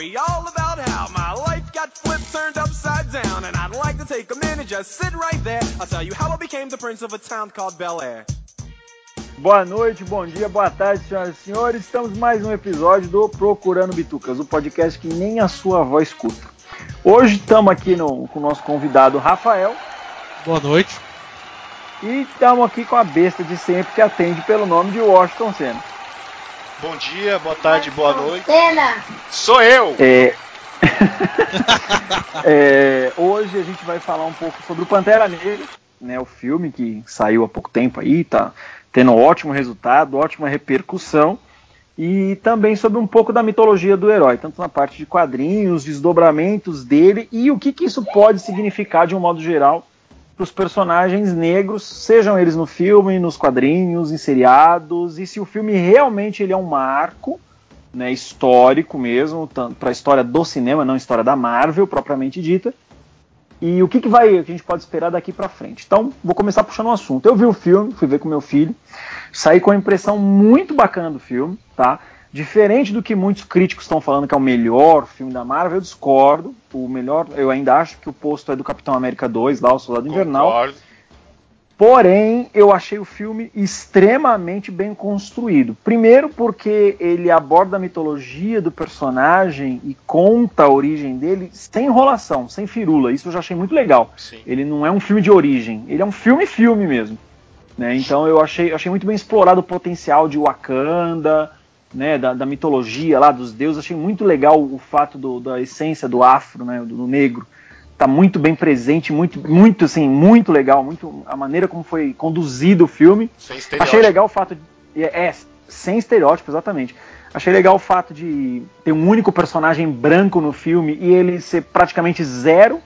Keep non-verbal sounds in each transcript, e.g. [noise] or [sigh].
story all about how my life got flipped, turned upside down. And I'd like to take a minute, just sit right there. I'll tell you how I became the prince of a town called Bel Air. Boa noite, bom dia, boa tarde, senhoras e senhores. Estamos mais um episódio do Procurando Bitucas, o podcast que nem a sua avó escuta. Hoje estamos aqui no, com o nosso convidado Rafael. Boa noite. E estamos aqui com a besta de sempre que atende pelo nome de Washington Senna. Bom dia, boa tarde, boa noite. Sou eu! É... [laughs] é, hoje a gente vai falar um pouco sobre o Pantera Negra, né, o filme que saiu há pouco tempo aí, tá tendo um ótimo resultado, ótima repercussão, e também sobre um pouco da mitologia do herói, tanto na parte de quadrinhos, desdobramentos dele e o que, que isso pode significar de um modo geral para os personagens negros, sejam eles no filme, nos quadrinhos, em seriados, e se o filme realmente ele é um marco né, histórico mesmo, para a história do cinema, não a história da Marvel propriamente dita. E o que, que vai, que a gente pode esperar daqui para frente? Então, vou começar puxando um assunto. Eu vi o filme, fui ver com meu filho, saí com a impressão muito bacana do filme, tá? Diferente do que muitos críticos estão falando que é o melhor filme da Marvel, eu discordo. O melhor, eu ainda acho que o posto é do Capitão América 2, lá, o Soldado Invernal. Concordo. Porém, eu achei o filme extremamente bem construído. Primeiro, porque ele aborda a mitologia do personagem e conta a origem dele sem enrolação, sem firula. Isso eu já achei muito legal. Sim. Ele não é um filme de origem, ele é um filme-filme mesmo. Né? Então eu achei, achei muito bem explorado o potencial de Wakanda, né, da, da, mitologia lá dos deuses. Achei muito legal o fato do, da essência do afro, né, do, do negro, tá muito bem presente, muito, muito, assim, muito legal, muito a maneira como foi conduzido o filme. Sem estereótipo. Achei legal o fato de, é, é, sem estereótipo, exatamente. Achei legal o fato de ter um único personagem branco no filme e ele ser praticamente zero,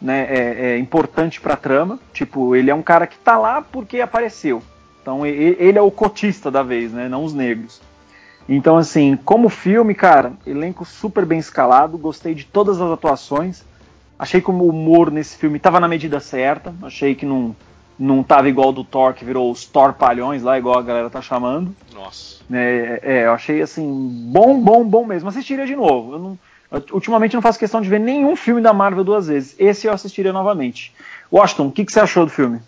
né, é, é importante para a trama. Tipo, ele é um cara que tá lá porque apareceu. Então ele é o cotista da vez, né, não os negros. Então, assim, como filme, cara, elenco super bem escalado, gostei de todas as atuações. Achei que o humor nesse filme estava na medida certa. Achei que não, não tava igual do Thor, que virou os Thorpalhões lá, igual a galera tá chamando. Nossa. É, é, eu achei, assim, bom, bom, bom mesmo. Assistiria de novo. Eu não, eu, ultimamente não faço questão de ver nenhum filme da Marvel duas vezes. Esse eu assistiria novamente. Washington, o que, que você achou do filme?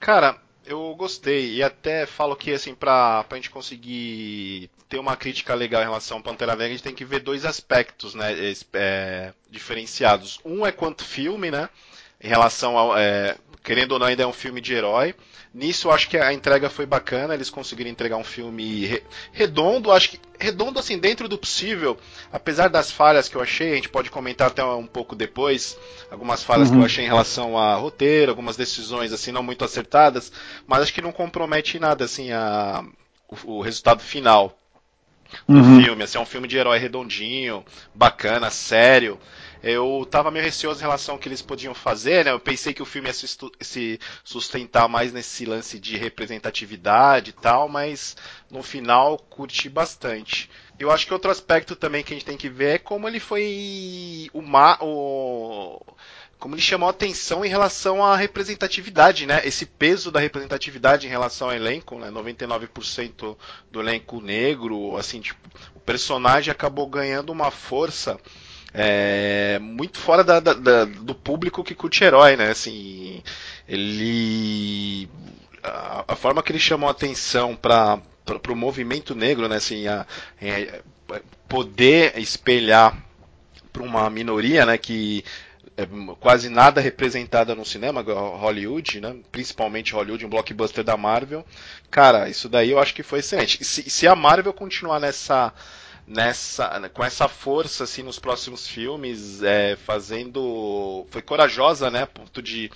Cara, eu gostei e até falo que assim pra, pra gente conseguir ter uma crítica legal em relação ao Pantera Negra, a gente tem que ver dois aspectos, né, é, diferenciados. Um é quanto filme, né, em relação ao é, querendo ou não ainda é um filme de herói. Nisso eu acho que a entrega foi bacana, eles conseguiram entregar um filme re redondo, acho que redondo assim dentro do possível, apesar das falhas que eu achei, a gente pode comentar até um pouco depois, algumas falhas uhum. que eu achei em relação a roteiro, algumas decisões assim não muito acertadas, mas acho que não compromete nada assim a o, o resultado final do uhum. filme, assim, é um filme de herói redondinho, bacana, sério eu tava meio receoso em relação ao que eles podiam fazer, né? Eu pensei que o filme ia se sustentar mais nesse lance de representatividade e tal, mas no final curti bastante. Eu acho que outro aspecto também que a gente tem que ver é como ele foi uma, o como ele chamou a atenção em relação à representatividade, né? Esse peso da representatividade em relação ao elenco, né? 99% do elenco negro, assim, tipo, o personagem acabou ganhando uma força é, muito fora da, da, da, do público que curte herói, né? Assim, ele a, a forma que ele chamou a atenção para o movimento negro, né? Assim, a, a poder espelhar para uma minoria, né? Que é quase nada representada no cinema, Hollywood, né? principalmente Hollywood, um blockbuster da Marvel. Cara, isso daí eu acho que foi excelente. Se, se a Marvel continuar nessa nessa com essa força assim nos próximos filmes é, fazendo foi corajosa né ponto de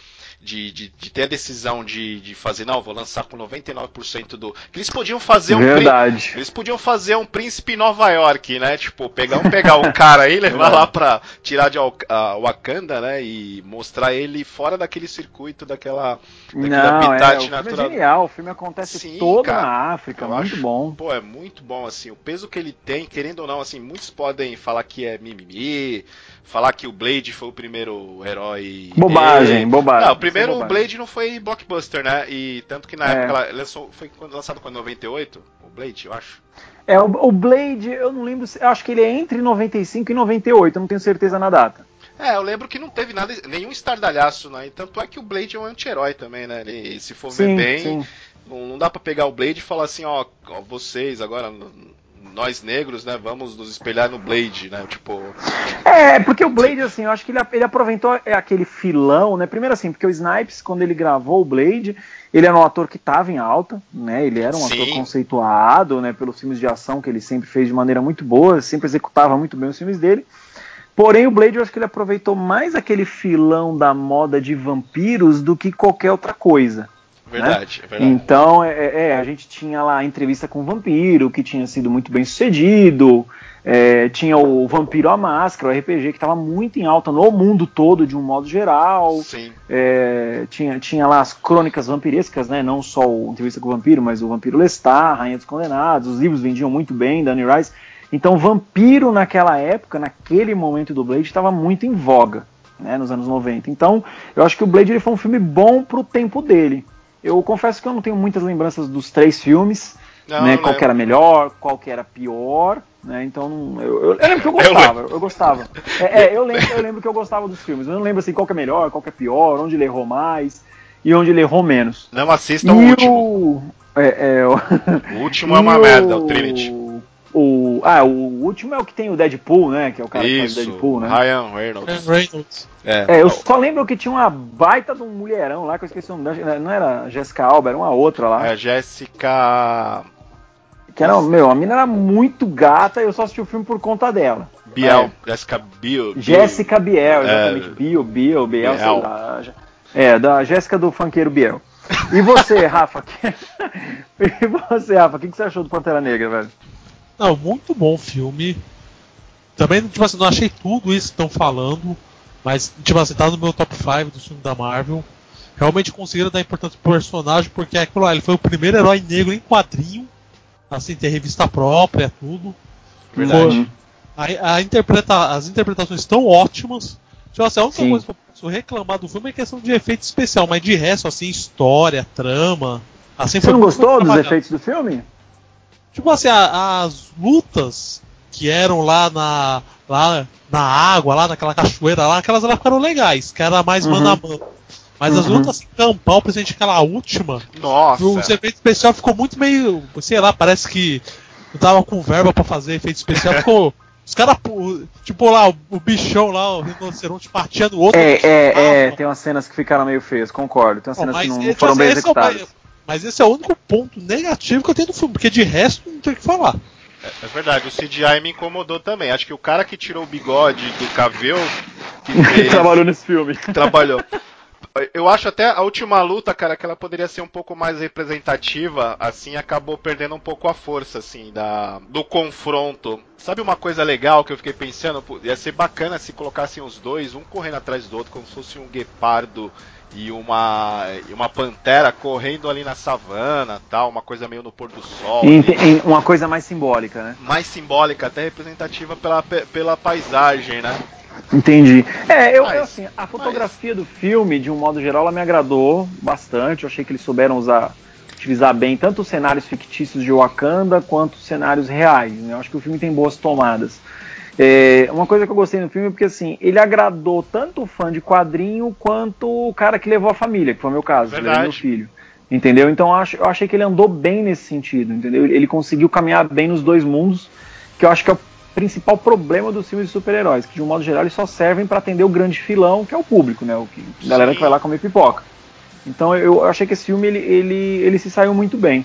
de, de, de, ter a decisão de, de fazer, não, vou lançar com 99% do. Que eles podiam fazer um. Verdade. Eles podiam fazer um príncipe em Nova York, né? Tipo, pegar um, pegar um cara aí, [laughs] levar lá pra tirar de Wakanda, né? E mostrar ele fora daquele circuito, daquela. não, habitat é, natural. É genial, o filme acontece Sim, todo cara, na África, muito acho, bom. Pô, é muito bom, assim, o peso que ele tem, querendo ou não, assim, muitos podem falar que é mimimi, falar que o Blade foi o primeiro herói. Bobagem, bobagem. Não, o primeiro o Blade não foi blockbuster, né? E tanto que na é. época lançou, foi lançado com 98, o Blade, eu acho. É, o, o Blade, eu não lembro, eu acho que ele é entre 95 e 98, eu não tenho certeza na data. É, eu lembro que não teve nada, nenhum estardalhaço, né? Tanto é que o Blade é um anti-herói também, né? Ele, se for ver Sim, bem, sim. não, não dá pra pegar o Blade e falar assim, ó, ó, vocês agora, nós negros, né, vamos nos espelhar no Blade, né? Tipo, É, porque o Blade, assim, eu acho que ele, ele aproveitou é, aquele filão, né? Primeiro assim, porque o Snipes, quando ele gravou o Blade, ele era um ator que estava em alta, né? Ele era um Sim. ator conceituado, né? Pelos filmes de ação que ele sempre fez de maneira muito boa, sempre executava muito bem os filmes dele. Porém, o Blade, eu acho que ele aproveitou mais aquele filão da moda de vampiros do que qualquer outra coisa. Verdade, é verdade. Então, é, é, a gente tinha lá a entrevista com o vampiro, que tinha sido muito bem sucedido. é, tinha o Vampiro à Máscara, o RPG, que estava muito em alta no mundo todo, de um modo geral. Sim. É, tinha, tinha lá as crônicas vampirescas, né? Não só o Entrevista com o Vampiro, mas o Vampiro Lestat, Rainha dos Condenados. Os livros vendiam muito bem, Danny Rice. Então, vampiro naquela época, naquele momento do Blade, estava muito em voga, né? Nos anos 90. Então, eu acho que o Blade ele foi um filme bom pro tempo dele. Eu confesso que eu não tenho muitas lembranças dos três filmes, Não, né? não Qual que era melhor, qual que era pior, né? Então, eu, eu, eu lembro que eu gostava, eu, gostava. É, é, eu, lembro, eu lembro que eu gostava dos filmes, eu não lembro assim qual que é melhor, qual que é pior, onde ele errou mais e onde ele errou menos. Não assistam o último. o. É, é, o, O último é uma [laughs] merda, o Trinity. O, ah, o último é o que tem o Deadpool, né? Que é o cara que faz o Isso, Deadpool, né? Ryan Reynolds. Reynolds. É, eu só lembro que tinha uma baita de um mulherão lá, que eu esqueci o nome não era a Jessica Alba, era uma outra lá. É, a Jéssica Que era, meu, a mina era muito gata e eu só assisti o filme por conta dela. Biel. Jéssica Biel. Jéssica Biel, exatamente. É. Biel, Biel, Biel, Biel. sei lá. É, da Jéssica do funkeiro Biel. E você, [laughs] Rafa? que- [laughs] e você, Rafa, o que, que você achou do Pantera Negra, velho? Não, muito bom filme. Também, tipo assim, não achei tudo isso que estão falando, mas, tipo assim, tá no meu top 5 do filme da Marvel. Realmente conseguiram dar importância pro personagem, porque é aquilo lá, ele foi o primeiro herói negro em quadrinho, assim, ter revista própria, tudo. Verdade. A, a interpreta, as interpretações estão ótimas. Tipo assim, a única Sim. coisa que eu posso reclamar do filme é questão de efeito especial, mas de resto, assim, história, trama. Assim, Você não gostou dos efeitos do filme? Tipo assim, a- as lutas que eram lá na, lá na água, lá naquela cachoeira lá, aquelas elas ficaram legais, que era mais Uhum. mano a mano. Mas as Uhum. lutas em campal, principalmente aquela última, Nossa. o efeito especial ficou muito meio. Sei lá, parece que não tava com verba pra fazer efeito especial. [laughs] Ficou. Os caras, tipo lá, o, o bichão lá, o rinoceronte partia no outro. É, é, é, Ah, tem umas cenas que ficaram meio feias, concordo. Tem umas Bom, cenas que não, não foram bem esse é o- executadas. Mas esse é o único ponto negativo que eu tenho no filme, porque de resto não tem o que falar. É verdade, o CGI me incomodou também. Acho que o cara que tirou o bigode do Cavill, que [laughs] fez, Trabalhou nesse filme. [laughs] trabalhou. Eu acho até a última luta, cara, que ela poderia ser um pouco mais representativa, assim, acabou perdendo um pouco a força, assim, da, do confronto. Sabe uma coisa legal que eu fiquei pensando? Pô, ia ser bacana se colocassem os dois, um correndo atrás do outro, como se fosse um guepardo e uma, e uma pantera correndo ali na savana, tal, uma coisa meio no pôr do sol. Em- ali. em uma coisa mais simbólica, né? mais simbólica, até representativa pela, pe- pela paisagem, né? Entendi. É, eu, Mas- eu, assim, a fotografia do filme, de um modo geral, ela me agradou bastante. Eu achei que eles souberam usar, utilizar bem tanto os cenários fictícios de Wakanda quanto os cenários reais. Né? Eu acho que o filme tem boas tomadas. É, uma coisa que eu gostei no filme é porque assim, ele agradou tanto o fã de quadrinho quanto o cara que levou a família, que foi o meu caso, que levei meu Verdade. filho. Entendeu? Então eu, acho, eu achei que ele andou bem nesse sentido, entendeu? Ele, conseguiu caminhar bem nos dois mundos, que eu acho que é o principal problema dos filmes de super-heróis, que de um modo geral eles só servem para atender o grande filão, que é o público, né? O que, a galera Sim. que vai lá comer pipoca. Então eu, eu achei que esse filme ele, ele, ele se saiu muito bem.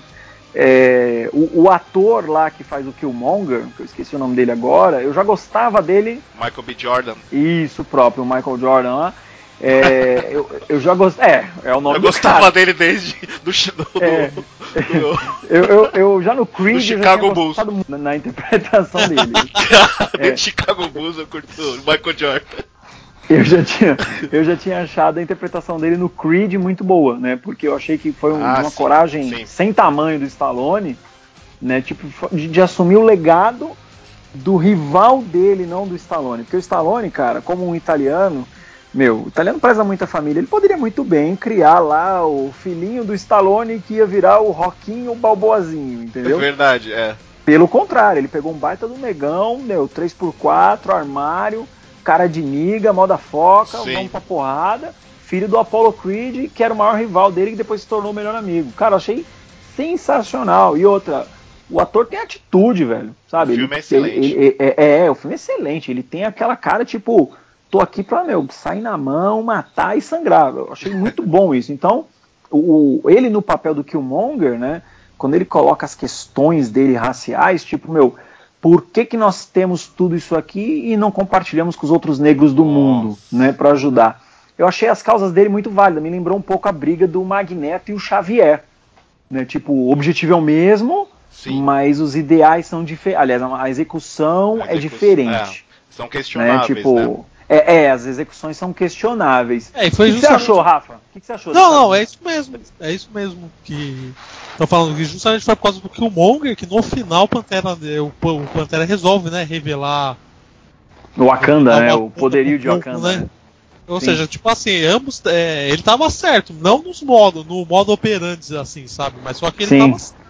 É, o, o ator lá que faz o Killmonger, que eu esqueci o nome dele agora, eu já gostava dele, Michael B. Jordan. isso próprio, Michael Jordan lá. É, [laughs] eu, eu já gostava. É, é o nome Eu do gostava cara. dele desde do, do, do- É. do- [laughs] Eu, eu, eu já no Creed Do Chicago Bulls. muito na interpretação dele. [laughs] do Chicago Bulls, eu curto o Michael Jordan. Eu já, tinha, eu já tinha achado a interpretação dele no Creed muito boa, né? Porque eu achei que foi um- Ah, uma sim, coragem sim. sem tamanho do Stallone, né? Tipo, de, de assumir o legado do rival dele, não do Stallone. Porque o Stallone, cara, como um italiano, Meu, o italiano preza muito a família. Ele poderia muito bem criar lá o filhinho do Stallone que ia virar o Roquinho Balboazinho, entendeu? É verdade, é. Pelo contrário, ele pegou um baita do negão, meu, 3x4, armário, cara de niga, moda foca, Sim. vamos pra porrada. Filho do Apollo Creed, que era o maior rival dele, que depois se tornou o melhor amigo. Cara, eu achei sensacional. E outra, o ator tem atitude, velho. Sabe? O filme Ele- é excelente. ele- ele- é, é, o filme é excelente. Ele tem aquela cara, tipo, tô aqui pra, meu, sair na mão, matar e sangrar. Eu achei muito bom isso. Então, o- ele no papel do Killmonger, né? Quando ele coloca as questões dele raciais, tipo, meu, por que, que nós temos tudo isso aqui e não compartilhamos com os outros negros do Nossa. mundo, né, para ajudar? Eu achei as causas dele muito válidas, me lembrou um pouco a briga do Magneto e o Xavier, né? Tipo, o objetivo é o mesmo, Sim. mas os ideais são diferentes. Aliás, a execução A é execução- diferente, São né? questionáveis, Tipo, né? É, é, as execuções são questionáveis. É, e O foi que, que você justamente- achou, Rafa? O que, que você achou? Não, não, é isso mesmo. É isso mesmo que. Estão falando que justamente foi por causa do Killmonger que no final o Pantera, o, o Pantera resolve, né, revelar O Wakanda, né? O poderio de Wakanda, né? Ou Sim. seja, tipo assim, ambos. é, ele tava certo, não nos modos, no modo operandi, assim, sabe? Mas só que ele Sim. tava certo.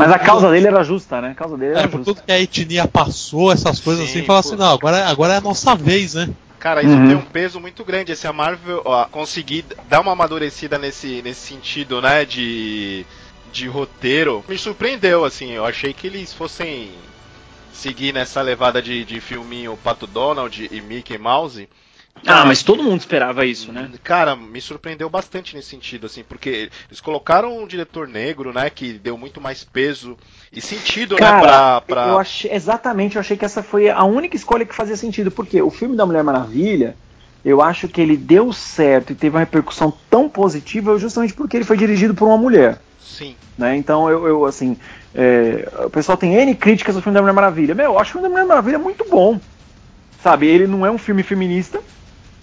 Mas a causa dele era justa, né? A causa dele É, era por justa. tudo que a etnia passou, essas coisas Sim, assim, fala pô. assim, não, agora, agora é a nossa vez, né? Cara, isso Uhum. tem um peso muito grande. Esse a Marvel ó, conseguir dar uma amadurecida nesse, nesse sentido, né? De, de roteiro. Me surpreendeu, assim. Eu achei que eles fossem seguir nessa levada de, de filminho Pato Donald e Mickey Mouse. Ah, mas todo mundo esperava isso, né? Cara, me surpreendeu bastante nesse sentido, assim, porque eles colocaram um diretor negro, né, que deu muito mais peso e sentido, né, Cara, pra. pra... eu achei, exatamente, eu achei que essa foi a única escolha que fazia sentido, porque o filme da Mulher Maravilha, eu acho que ele deu certo e teve uma repercussão tão positiva justamente porque ele foi dirigido por uma mulher. Sim. Né? Então eu, eu, assim, é, o pessoal tem N críticas ao filme da Mulher Maravilha. Meu, eu acho o filme da Mulher Maravilha muito bom. Sabe, ele não é um filme feminista,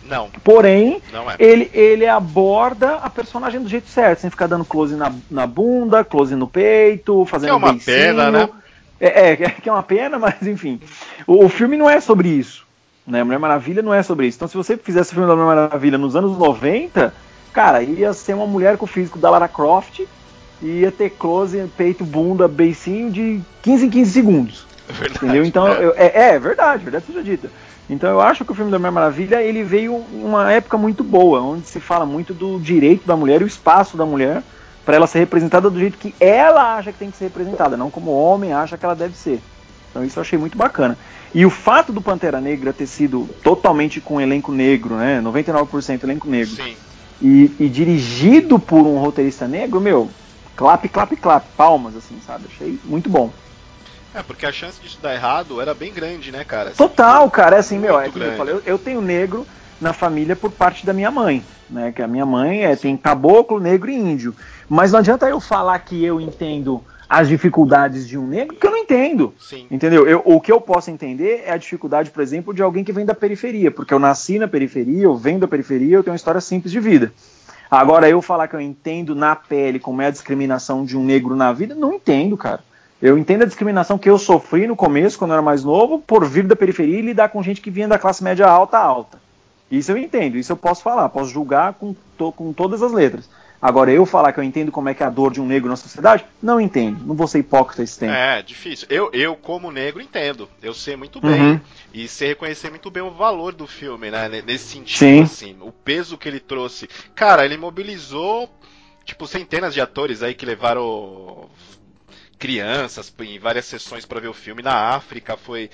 Não, porém, não é. ele, ele aborda a personagem do jeito certo, sem ficar dando close na, na bunda, close no peito, fazendo Que é uma pena, né? É, é, [laughs] que é uma pena, mas enfim. O, o filme não é sobre isso. Né? Mulher Maravilha não é sobre isso. Então, se você fizesse o filme da Mulher Maravilha nos anos 90, cara, ia ser uma mulher com o físico da Lara Croft e ia ter close, peito, bunda, beicinho de 15 em 15 segundos. É verdade. Entendeu? Então, é. eu- é, é verdade, verdade seja dita. Então eu acho que o filme da Mulher Maravilha ele veio em uma época muito boa, onde se fala muito do direito da mulher e o espaço da mulher para ela ser representada do jeito que ela acha que tem que ser representada, não como o homem acha que ela deve ser. Então isso eu achei muito bacana. E o fato do Pantera Negra ter sido totalmente com elenco negro, né, 99% elenco negro, Sim. e, e dirigido por um roteirista negro, meu, clap, clap, clap, palmas, assim, sabe? Achei muito bom. É, porque a chance disso dar errado era bem grande, né, cara? Assim, Total, cara, é assim, meu, é eu falei, eu, eu tenho negro na família por parte da minha mãe, né? Que a minha mãe é, tem caboclo, negro e índio. Mas não adianta eu falar que eu entendo as dificuldades de um negro, porque eu não entendo. Sim. Entendeu? Eu, o que eu posso entender é a dificuldade, por exemplo, de alguém que vem da periferia, porque eu nasci na periferia, eu venho da periferia, eu tenho uma história simples de vida. Agora, eu falar que eu entendo na pele como é a discriminação de um negro na vida, não entendo, cara. Eu entendo a discriminação que eu sofri no começo, quando eu era mais novo, por vir da periferia e lidar com gente que vinha da classe média alta alta. Isso eu entendo, isso eu posso falar, posso julgar com, to- com todas as letras. Agora, eu falar que eu entendo como é que é a dor de um negro na sociedade, não entendo. Não vou ser hipócrita esse tempo. É, difícil. Eu, eu, como negro, entendo. Eu sei muito Uhum. bem. E sei reconhecer muito bem o valor do filme, né? ne- Nesse sentido, Sim. assim. O peso que ele trouxe. Cara, ele mobilizou, tipo, centenas de atores aí que levaram crianças em várias sessões pra ver o filme. Na África foi.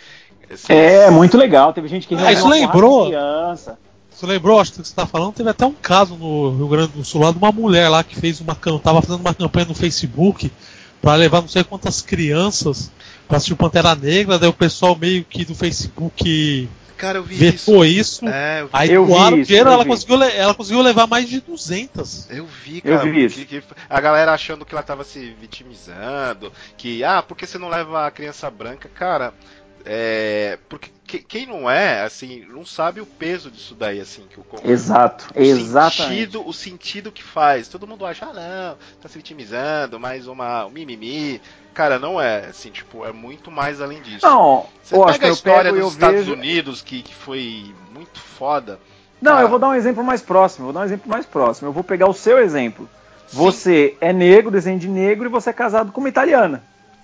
assim, É, muito legal. Teve gente que Ah, isso lembrou? criança. Você lembrou, acho que você está falando, teve até um caso no Rio Grande do Sul lá de uma mulher lá que fez uma cam- tava fazendo uma campanha no Facebook para levar não sei quantas crianças para assistir o Pantera Negra, daí o pessoal meio que do Facebook Cara, eu vi vetou isso. isso. É, eu vi. Aí Eu vi doaram isso, dinheiro, eu ela vi. conseguiu, ela conseguiu levar mais de 200. Eu vi, Eu cara. vi isso. que- que a galera achando que ela tava se vitimizando, que, ah, por que você não leva a criança branca? Cara, é. Porque que- quem não é, assim, não sabe o peso disso daí, assim, que o Exato, o exatamente. sentido, o sentido que faz. Todo mundo acha, ah, não, tá se vitimizando, mais uma um mimimi. Cara, não é, assim, tipo, é muito mais além disso. Não, Você pega a história pego dos Estados vejo. Unidos, que, que foi muito foda. Não, eu vou dar um exemplo mais próximo. Vou dar um exemplo mais próximo. Eu vou pegar o seu exemplo. Você é negro, desenho de negro, e você é casado com uma italiana.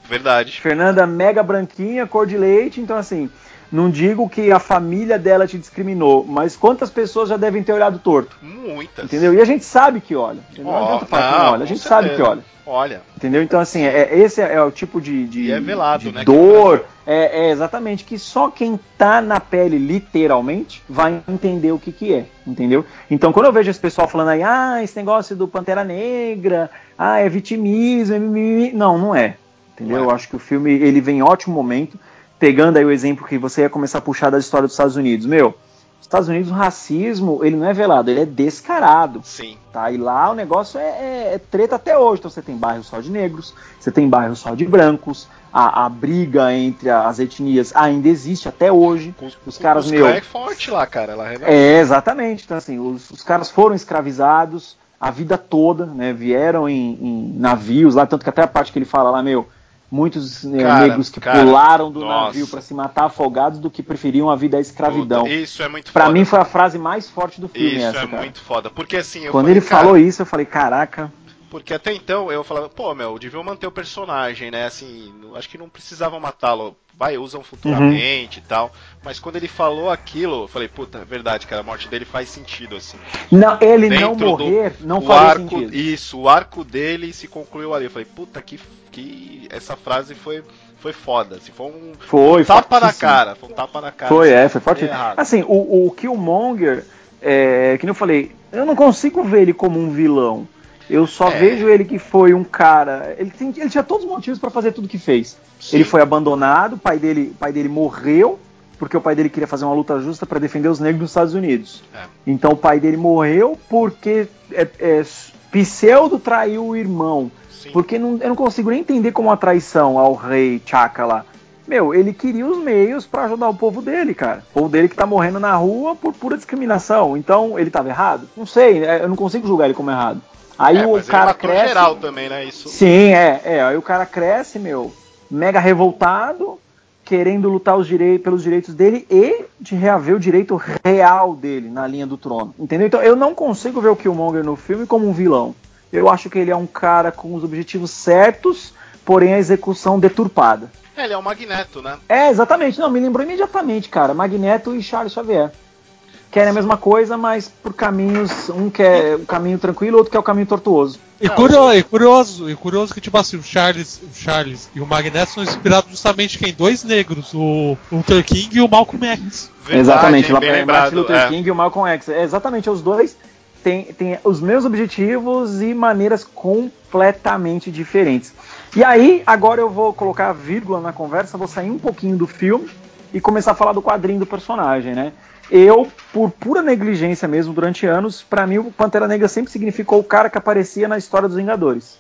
Verdade. Fernanda mega branquinha, cor de leite, então assim, não digo que a família dela te discriminou, mas quantas pessoas já devem ter olhado torto? Muitas. Entendeu? E a gente sabe que olha. Não Ó, adianta falar que não, não olha. A gente sabe que olha. Olha. Entendeu? Então, assim, é, esse é o tipo de, de, é velado, de né, dor. É, é exatamente que só quem tá na pele, literalmente, vai entender o que, que é. Entendeu? Então, quando eu vejo esse pessoal falando aí, ah, esse negócio do Pantera Negra, ah, é vitimismo, é mimimi. Não, não é. Entendeu? É. Eu acho que o filme ele vem em ótimo momento, pegando aí o exemplo que você ia começar a puxar da história dos Estados Unidos. Meu, nos Estados Unidos o racismo, ele não é velado, ele é descarado. Sim. Tá? E lá o negócio é, é- é treta até hoje. Então você tem bairros só de negros, você tem bairros só de brancos, a, a briga entre as etnias ainda existe até hoje. Com, Os caras, os meu- é forte lá, cara. Ela revela. É, exatamente. Então, assim, os, os caras foram escravizados a vida toda, né? Vieram em, em navios lá, tanto que até a parte que ele fala lá, meu, muitos né, Cara, negros que cara, pularam do nossa. navio para se matar afogados do que preferiam a vida à escravidão. Puta, Isso é muito Pra foda. mim foi a frase mais forte do filme Isso essa, é cara. muito foda. Porque assim, eu Quando falei, ele falou isso, eu falei, caraca, Porque até então eu falava, pô, meu, deviam manter o personagem, né? Assim, não- acho que não precisavam matá-lo. Vai, usam futuramente e tal. Mas quando ele falou aquilo, eu falei, puta, é verdade, cara, a morte dele faz sentido, assim. não, ele não Dentro do- morrer não o faria arco, sentido. Isso, o arco dele se concluiu ali. Eu falei, puta, que, que essa frase foi, foi foda. Assim, foi um Foi, tapa na cara. Foi um tapa na cara. Foi, assim, é, foi forte. errado. Assim, o, o Killmonger, é, que nem eu falei, eu não consigo ver ele como um vilão. Eu só É. vejo ele que foi um cara. Ele, tem- ele tinha todos os motivos para fazer tudo que fez. Sim. Ele foi abandonado, o pai dele, pai dele morreu, porque o pai dele queria fazer uma luta justa para defender os negros nos Estados Unidos. É. Então o pai dele morreu porque é, é, pseudo traiu o irmão. Sim. Porque não- eu não consigo nem entender como a traição ao rei Chaka lá. Meu, ele queria os meios pra ajudar o povo dele, cara. O povo dele que tá morrendo na rua por pura discriminação. Então, ele tava errado? Não sei, eu não consigo julgar ele como errado. Aí É, o ele cara matou cresce. geral também, né? Isso. Sim, é, é. Aí o cara cresce, meu, mega revoltado, querendo lutar os direi- pelos direitos dele e de reaver o direito real dele na linha do trono. Entendeu? Então eu não consigo ver o Killmonger no filme como um vilão. Eu acho que ele é um cara com os objetivos certos, porém a execução deturpada. É, ele é o Magneto, né? É, exatamente. Não, me lembrou imediatamente, cara. Magneto e Charles Xavier. Querem a mesma coisa, mas por caminhos. Um quer o caminho tranquilo, outro quer o caminho tortuoso. E, Não, curio- e curioso, e curioso que, tipo assim, o Charles, o Charles e o Magneto são inspirados justamente em dois negros, o Luther King e o Malcolm X. Verdade, exatamente, bem é, lembrado. Martin Luther é. King e o Malcolm X. É, exatamente, os dois têm, têm os mesmos objetivos e maneiras completamente diferentes. E aí, agora eu vou colocar a vírgula na conversa, vou sair um pouquinho do filme e começar a falar do quadrinho do personagem, né? Eu, por pura negligência mesmo, durante anos, pra mim o Pantera Negra sempre significou o cara que aparecia na história dos Vingadores.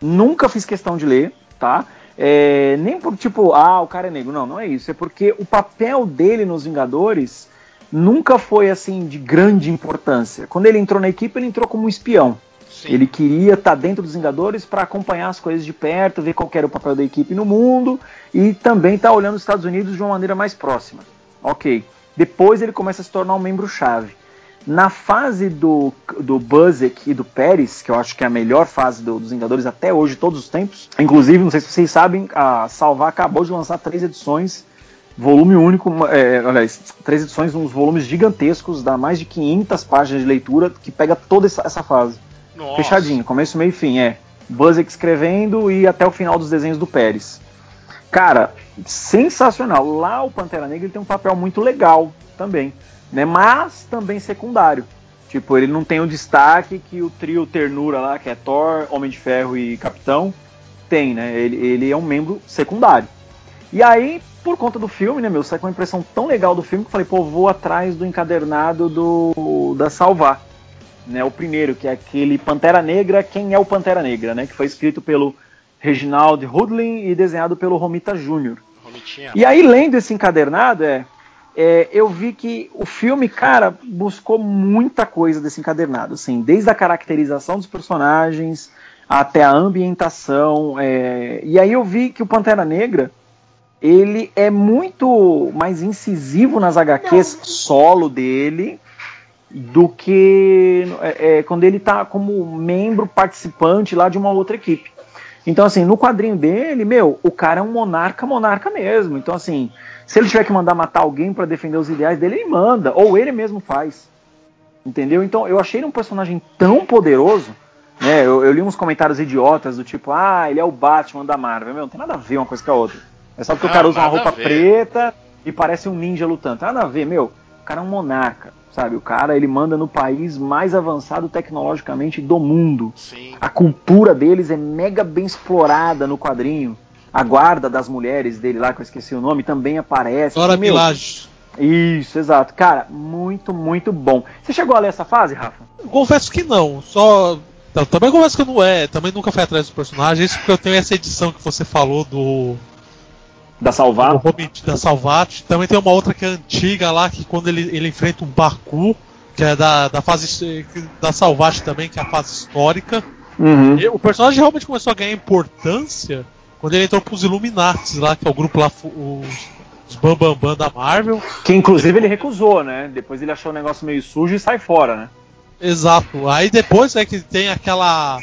Nunca fiz questão de ler, tá? É, nem por tipo, ah, o cara é negro. Não, não é isso. É porque o papel dele nos Vingadores nunca foi assim de grande importância. Quando ele entrou na equipe, ele entrou como um espião. Sim. Ele queria estar dentro dos Vingadores para acompanhar as coisas de perto, ver qual era o papel da equipe no mundo e também estar olhando os Estados Unidos de uma maneira mais próxima. Ok. Depois ele começa a se tornar um membro-chave. Na fase do, do Buzzek e do Pérez, que eu acho que é a melhor fase do- dos Vingadores até hoje, todos os tempos, inclusive, não sei se vocês sabem, a Salvar acabou de lançar três edições, volume único, é, aliás, três edições, uns volumes gigantescos, dá mais de 500 páginas de leitura, que pega toda essa, essa fase. Nossa. Fechadinho, começo, meio e fim, é. Buzzek escrevendo e até o final dos desenhos do Pérez. Cara, sensacional. Lá o Pantera Negra tem um papel muito legal também, né? Mas também secundário. Tipo, ele não tem o destaque que o trio Ternura lá, que é Thor, Homem de Ferro e Capitão, tem, né? Ele, ele é um membro secundário. E aí, por conta do filme, né, meu, sai com uma impressão tão legal do filme que eu falei, pô, vou atrás do encadernado do da Salvar. Né, o primeiro, que é aquele Pantera Negra, quem é o Pantera Negra, né? Que foi escrito pelo Reginald Hudlin e desenhado pelo Romita Jr. Romitinha. E aí, lendo esse encadernado, é, é, eu vi que o filme, cara, buscou muita coisa desse encadernado, assim, desde a caracterização dos personagens até a ambientação. é, e aí eu vi que o Pantera Negra ele é muito mais incisivo nas HQs solo dele do que é, é, quando ele tá como membro participante lá de uma outra equipe. Então, assim, no quadrinho dele, meu, o cara é um monarca, monarca mesmo. Então, assim, se ele tiver que mandar matar alguém para defender os ideais dele, ele manda, ou ele mesmo faz. Entendeu? Então, eu achei ele um personagem tão poderoso. Né? Eu, eu li uns comentários idiotas do tipo, ah, ele é o Batman da Marvel. Meu, não tem nada a ver uma coisa com a outra. É só porque ah, o cara usa uma roupa preta e parece um ninja lutando. Nada a ver, meu. O cara é um monarca sabe? O cara ele manda no país mais avançado tecnologicamente do mundo. Sim. A cultura deles é mega bem explorada no quadrinho. A guarda das mulheres dele lá, que eu esqueci o nome, também aparece. Dora Milaje. Isso, exato. Cara, muito, muito bom. Você chegou a ler essa fase, Rafa? Confesso que não. Só. Também confesso que eu não é. Também nunca fui atrás dos personagens. Isso porque eu tenho essa edição que você falou do da Salvat? Da Salvat. Também tem uma outra que é antiga lá, que quando ele, ele enfrenta um Baku, que é da, da fase da Salvat também, que é a fase histórica. Uhum. E o personagem realmente começou a ganhar importância quando ele entrou pros Illuminati lá, que é o grupo lá, os, os Bambambam Bam Bam da Marvel. Que inclusive ele recusou, né? Depois ele achou o negócio meio sujo e sai fora, né? Exato. Aí depois é que tem aquela.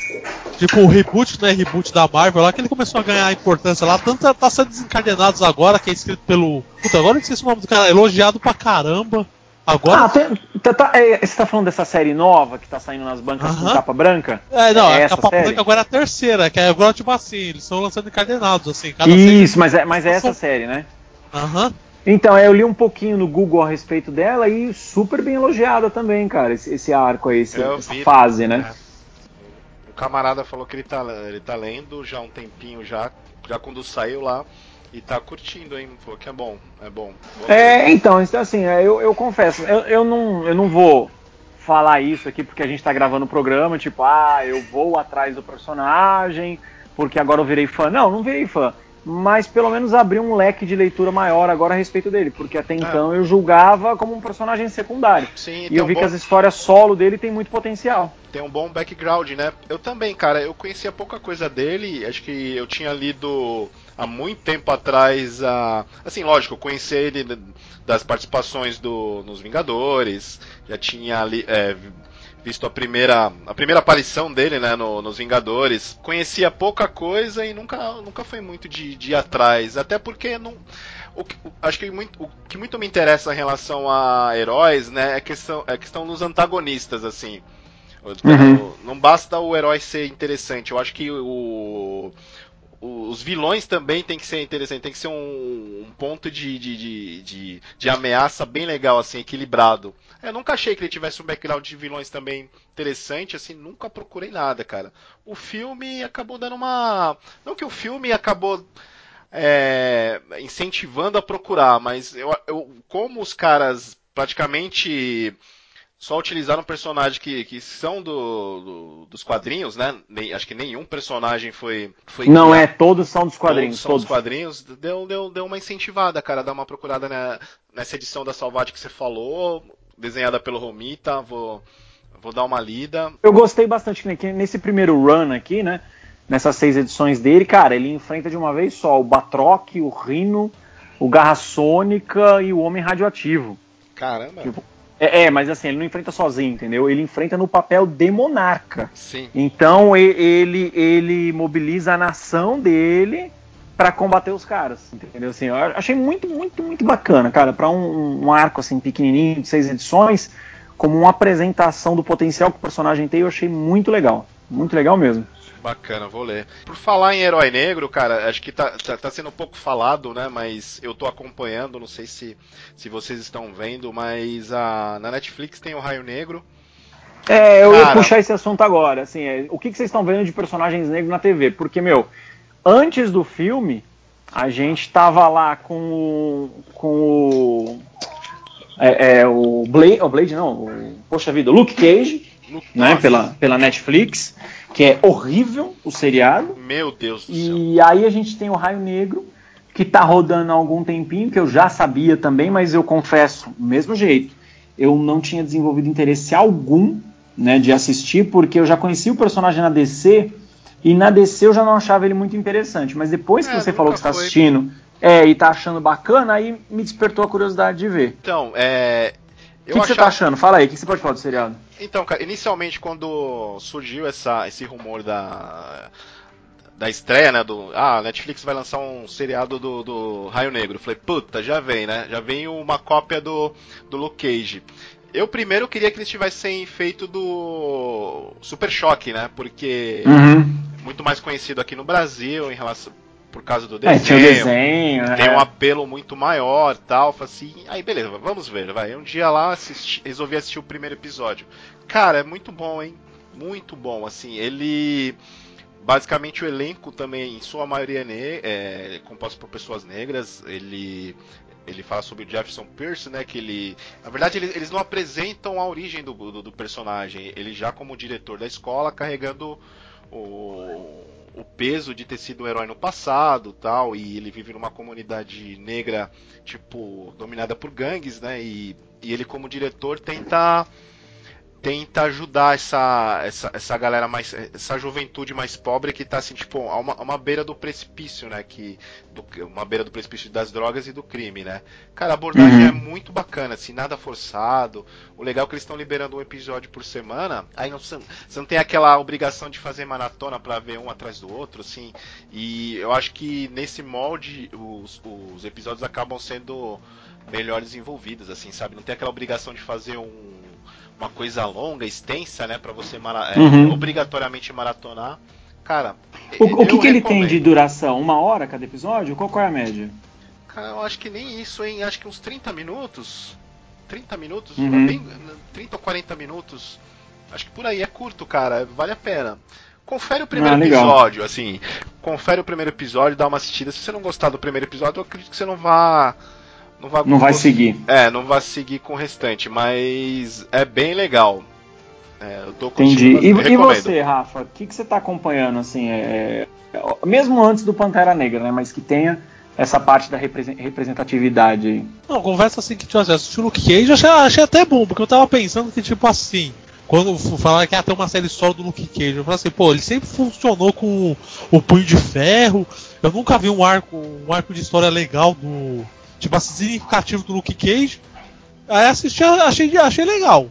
Tipo o reboot, né? Reboot da Marvel lá, que ele começou a ganhar importância lá. Tanto tá sendo desencadenados agora, que é escrito pelo. Puta, agora eu esqueci o nome do cara, elogiado pra caramba. Agora. Ah, tem, tá, tá, é, você tá falando dessa série nova que tá saindo nas bancas uh -huh. com capa branca? É, não, é a capa série? branca agora é a terceira, que é agora tipo assim, eles estão lançando encadenados, assim. Isso, mas é, mas é essa série, né? Aham. Uh -huh. Então, eu li um pouquinho no Google a respeito dela e super bem elogiada também, cara, esse, esse arco aí, esse, essa vi, fase, né? É. O camarada falou que ele tá, ele tá lendo já há um tempinho já, já quando saiu lá, e tá curtindo, hein? Falou que é bom, é bom. É, então, assim, é, eu, eu confesso, eu, eu, não, eu não vou falar isso aqui porque a gente tá gravando o programa, tipo, ah, eu vou atrás do personagem, porque agora eu virei fã. Não, não virei fã mas pelo menos abriu um leque de leitura maior agora a respeito dele, porque até então é. eu julgava como um personagem secundário. Sim, e eu vi um que as histórias solo dele tem muito potencial. Tem um bom background, né? Eu também, cara, eu conhecia pouca coisa dele, acho que eu tinha lido há muito tempo atrás a. Assim, lógico, eu conheci ele das participações do, nos Vingadores, já tinha ali. É, visto a primeira, a primeira aparição dele, né, no, nos Vingadores. Conhecia pouca coisa e nunca, nunca foi muito de, de ir atrás. Até porque não. O, acho que muito, o que muito me interessa em relação a heróis, né, é questão, é questão dos antagonistas, assim. Uhum. Não basta o herói ser interessante. Eu acho que o, os vilões também tem que ser interessante, tem que ser um, um ponto de, de, de, de, de ameaça bem legal, assim, equilibrado. Eu nunca achei que ele tivesse um background de vilões também interessante, assim, nunca procurei nada, cara. O filme acabou dando uma. Não que o filme acabou é, incentivando a procurar, mas eu, eu, como os caras praticamente só utilizaram personagens que, que são do, do, dos quadrinhos, né? Nem, acho que nenhum personagem foi. foi Não criado. é, todos são dos quadrinhos. Todos são todos. dos quadrinhos. Deu, deu, deu uma incentivada, cara, dar uma procurada né, nessa edição da Salvate que você falou desenhada pelo Romita, vou, vou dar uma lida. Eu gostei bastante né, nesse primeiro run aqui, né? Nessas seis edições dele, cara, ele enfrenta de uma vez só o Batroc, o Rino, o Garra Sônica e o Homem Radioativo. Caramba! Tipo, é, é, mas assim, ele não enfrenta sozinho, entendeu? Ele enfrenta no papel de monarca. Sim. Então ele, ele mobiliza a nação dele para combater os caras, entendeu? Assim, eu achei muito, muito, muito bacana, cara, para um, um, arco assim pequenininho de seis edições, como uma apresentação do potencial que o personagem tem, eu achei muito legal, muito legal mesmo. Bacana, vou ler. Por falar em herói negro, cara, acho que tá, tá, tá, sendo um pouco falado, né? Mas eu tô acompanhando, não sei se, se vocês estão vendo, mas a, na Netflix tem o Raio Negro. É, eu cara... ia puxar esse assunto agora. Assim, é, o que, que vocês estão vendo de personagens negros na TV? Porque, meu, antes do filme, a gente tava lá com o. com o. É, é, o Blade, o Blade não, o, poxa vida, Luke Cage, né, pela, pela Netflix, que é horrível o seriado. Meu Deus do céu. E aí a gente tem o Raio Negro, que tá rodando há algum tempinho, que eu já sabia também, mas eu confesso, mesmo jeito, eu não tinha desenvolvido interesse algum né, de assistir, porque eu já conhecia o personagem na DC e na DC eu já não achava ele muito interessante, mas depois que é, você falou que está assistindo é, e tá achando bacana, aí me despertou a curiosidade de ver. Então, é, O que, que você tá achando? Fala aí, o que você pode falar do seriado? Então, cara, inicialmente quando surgiu essa, esse rumor da, da estreia, né? Do. Ah, a Netflix vai lançar um seriado do, do Raio Negro. Eu falei, puta, já vem, né? Já vem uma cópia do, do Luke Cage. Eu primeiro queria que eles tivessem feito do Super Choque, né? Porque Uhum. é muito mais conhecido aqui no Brasil em relação por causa do É, desenho. tinha o desenho, Tem é. um apelo muito maior, tal, assim, aí beleza, vamos ver, vai. Um dia lá assisti, resolvi assistir o primeiro episódio. Cara, é muito bom, hein? Muito bom, assim, ele basicamente o elenco também, em sua maioria é, ne- é composto por pessoas negras. Ele ele fala sobre o Jefferson Pierce, né? Que ele, na verdade, ele- eles não apresentam a origem do, do, do personagem. Ele já como diretor da escola carregando o, o peso de ter sido um herói no passado, tal. E ele vive numa comunidade negra, tipo dominada por gangues, né? E, e ele como diretor tenta tenta ajudar essa, essa, essa galera mais. essa juventude mais pobre que tá assim, tipo, a uma, a uma beira do precipício, né? Que, do, uma beira do precipício das drogas e do crime, né? Cara, a abordagem Uhum. é muito bacana, assim, nada forçado. O legal é que eles estão liberando um episódio por semana. Aí não, você não tem aquela obrigação de fazer maratona pra ver um atrás do outro, assim. E eu acho que nesse molde os, os episódios acabam sendo melhor desenvolvidos, assim, sabe? Não tem aquela obrigação de fazer um uma coisa longa, extensa, né, para você mara- é, Uhum. obrigatoriamente maratonar. Cara, O, o que, que ele tem de duração? Uma hora cada episódio? Qual, qual é a média? Cara, eu acho que nem isso, hein? Acho que uns 30 minutos. 30 minutos? Uhum. É bem, 30 ou 40 minutos. Acho que por aí é curto, cara. Vale a pena. Confere o primeiro Ah, episódio, assim. Confere o primeiro episódio, dá uma assistida. Se você não gostar do primeiro episódio, eu acredito que você não vá. Não, vá Não vai seguir. É, não vai seguir com o restante, mas é bem legal. É, eu tô Entendi. E, e você, Rafa? O que, que você tá acompanhando, assim, é, é, mesmo antes do Pantera Negra, né? Mas que tenha essa parte da represen- representatividade aí. Não, conversa assim que tipo, assim, assisti o Luke Cage, eu achei, achei até bom, porque eu tava pensando que, tipo assim, quando falaram que ia ter uma série solo do Luke Cage, eu falei assim, pô, ele sempre funcionou com o punho de ferro, eu nunca vi um arco, um arco de história legal do. Tipo assim, significativo do Luke Cage. Aí assisti, achei, achei legal.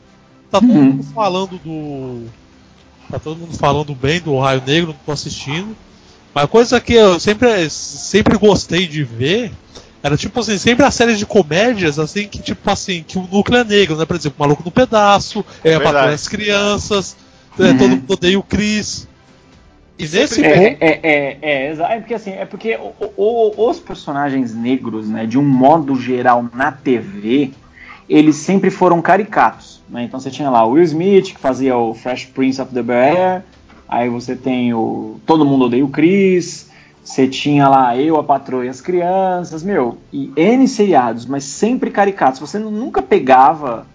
Tá todo Uhum. mundo falando do. Tá todo mundo falando bem do Raio Negro, não tô assistindo. Mas a coisa que eu sempre, sempre gostei de ver era tipo assim, sempre as séries de comédias, assim, que tipo assim, que o núcleo é negro, né? Por exemplo, Maluco no Pedaço, é. Patrulha das Crianças, é, Uhum. todo mundo odeia o Chris. E nesse É, é, é, é, exa- é porque assim, é porque o- o- os personagens negros, né, de um modo geral na TV, eles sempre foram caricatos, né? Então você tinha lá o Will Smith que fazia o Fresh Prince of the Bear, aí você tem o Todo Mundo Odeia o Chris, você tinha lá eu, a patroa e as crianças, meu, e N seriados, mas sempre caricatos. Você nu- nunca pegava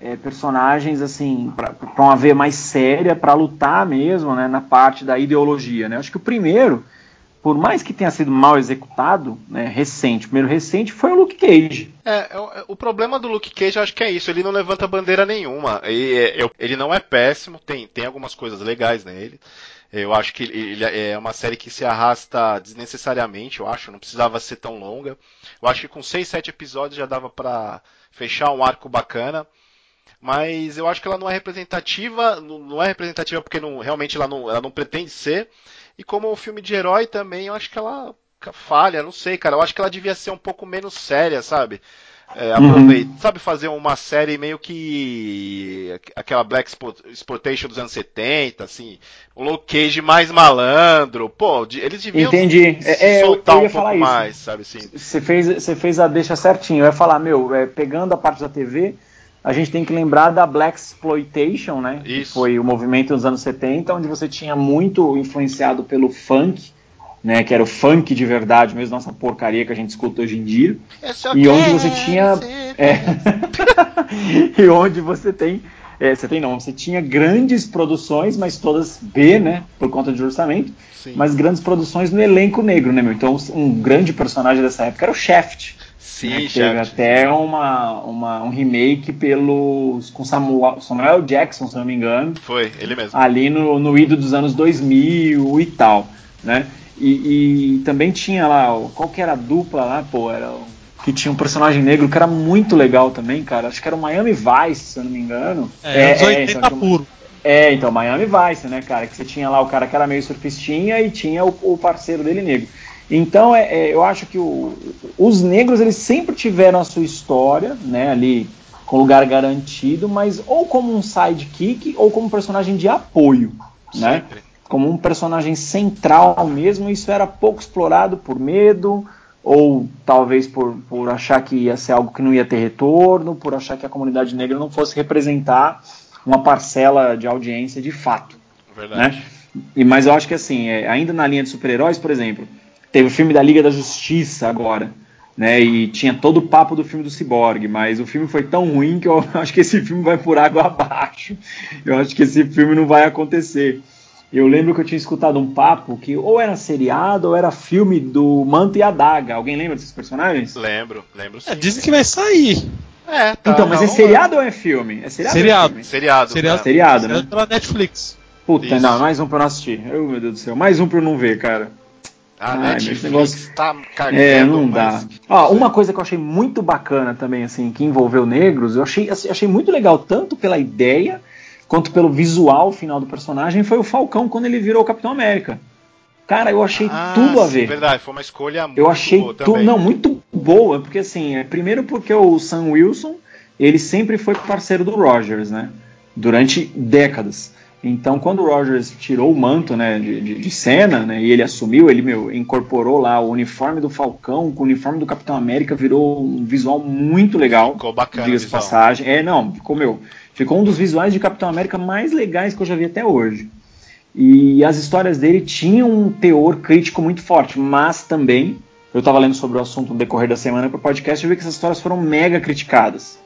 é, personagens assim para uma veia mais séria para lutar mesmo né, na parte da ideologia né? acho que o primeiro por mais que tenha sido mal executado né, recente o primeiro recente foi o Luke Cage É, é, o- o problema do Luke Cage eu acho que é isso, ele não levanta bandeira nenhuma. E, é, ele não é péssimo, tem, tem algumas coisas legais nele. Eu acho que ele é uma série que se arrasta desnecessariamente, eu acho, não precisava ser tão longa. Eu acho que com 6, 7 episódios já dava pra fechar um arco bacana. Mas eu acho que ela não é representativa, não é representativa porque não, realmente ela não, ela não pretende ser. E como um filme de herói também, eu acho que ela falha, não sei, cara. Eu acho que ela devia ser um pouco menos séria, sabe? É, aproveita, sabe fazer uma série meio que aquela Black Explo- Exploitation dos anos 70, assim, o Luke Cage mais malandro, pô, de- eles deviam Entendi. se É, é, soltar um pouco mais, sabe assim. você fez você fez a deixa certinho eu ia falar meu é, pegando a parte da TV a gente tem que lembrar da Black Exploitation né que Isso. foi o movimento dos anos 70 onde você tinha muito influenciado pelo funk né, que era o funk de verdade mesmo, nossa porcaria que a gente escuta hoje em dia. E onde você tinha. [laughs] É, e onde você tem. é, você tem não, você tinha grandes produções, mas todas B, né? Por conta de orçamento, Sim. mas grandes produções no elenco negro, né, meu? Então, um grande personagem dessa época era o Shaft. Sim, né, teve até uma, uma, um remake pelos, com Samuel, Samuel Jackson, se não me engano, Foi, ele mesmo. ali no, no ido dos anos 2000 e tal, né? E, e também tinha lá, o- qual que era a dupla lá, pô, era o que tinha um personagem negro que era muito legal também, cara. Acho que era o Miami Vice, se eu não me engano. É, é, 80 então, puro. É, então, Miami Vice, né, cara? Que você tinha lá o cara que era meio surfistinha e tinha o, o parceiro dele negro. Então, é, é, eu acho que o, os negros, eles sempre tiveram a sua história, né, ali com lugar garantido, mas ou como um sidekick ou como personagem de apoio, né? Sempre. Como um personagem central mesmo, isso era pouco explorado por medo, ou talvez por, por achar que ia ser algo que não ia ter retorno, por achar que a comunidade negra não fosse representar uma parcela de audiência de fato. Verdade. Né? E, mas eu acho que assim, é, ainda na linha de super-heróis, por exemplo, teve o filme da Liga da Justiça agora, né? E tinha todo o papo do filme do Cyborg, mas o filme foi tão ruim que eu [laughs] acho que esse filme vai por água [laughs] abaixo. Eu acho que esse filme não vai acontecer. Eu lembro que eu tinha escutado um papo que ou era seriado ou era filme do Manto e a Daga. Alguém lembra desses personagens? Lembro, lembro é, sim. É, dizem que vai sair. É, tá, então, mas é seriado ou é filme? É seriado? Seriado. É seriado. Seriado, é. seriado, né? Pela Netflix. Puta, Isso. não, mais um pra eu não assistir. Oh, meu Deus do céu, mais um pra eu não ver, cara. A Netflix negócio... tá É, não dá. Ó, uma coisa que eu achei muito bacana também, assim, que envolveu negros, eu achei, assim, achei muito legal, tanto pela ideia quanto pelo visual final do personagem, foi o Falcão quando ele virou o Capitão América. Cara, eu achei ah, tudo a ver. Verdade, foi uma escolha muito Eu achei boa tudo, não, muito boa, porque assim, é, primeiro porque o Sam Wilson, ele sempre foi parceiro do Rogers, né? Durante décadas. Então, quando o Rogers tirou o manto né, de, de, de, cena, né, e ele assumiu, ele meu, incorporou lá o uniforme do Falcão com o uniforme do Capitão América, virou um visual muito legal. Ficou bacana. Diga-se passagem. É, não, ficou meu. Ficou um dos visuais de Capitão América mais legais que eu já vi até hoje. E as histórias dele tinham um teor crítico muito forte, mas também, eu estava lendo sobre o assunto no decorrer da semana para o podcast e vi que essas histórias foram mega criticadas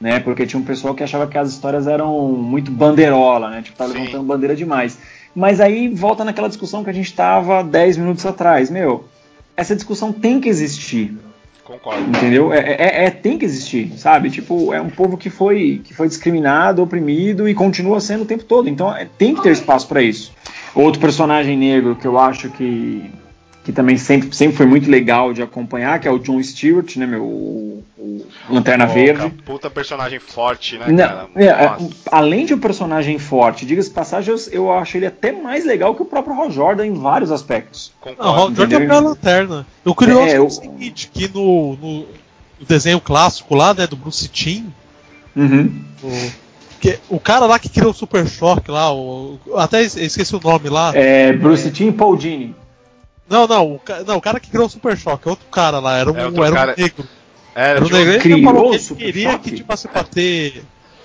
né? Porque tinha um pessoal que achava que as histórias eram muito bandeirola, né? Tipo, tá levantando bandeira demais. Mas aí volta naquela discussão que a gente estava 10 minutos atrás. Meu, essa discussão tem que existir. Concordo. Entendeu? É, é, é, tem que existir, sabe? Tipo, é um povo que foi, que foi discriminado, oprimido e continua sendo o tempo todo. Então é, tem que ter espaço para isso. Outro personagem negro que eu acho que que também sempre, sempre foi muito legal de acompanhar, que é o John Stewart, né, meu, o, o Lanterna oh, Verde. Puta personagem forte, né, Não, é, é além de um personagem forte, diga-se passagem, eu, eu, acho ele até mais legal que o próprio Hal Jordan em vários aspectos. Concordo. Não, Hal Jordan é a Lanterna. O curioso é, é, o seguinte, que no, no, desenho clássico lá, né, do Bruce Timm, uhum. o, que, o cara lá que criou o Super Shock lá, o, até esqueci o nome lá. É, Bruce Timm e Paul Dini. Não, não, o, não, o cara que criou o Super Choque, é outro cara lá, era um, é era um cara... negro. É, era um negro. Ele criou falou que ele queria que, tipo assim, pra ter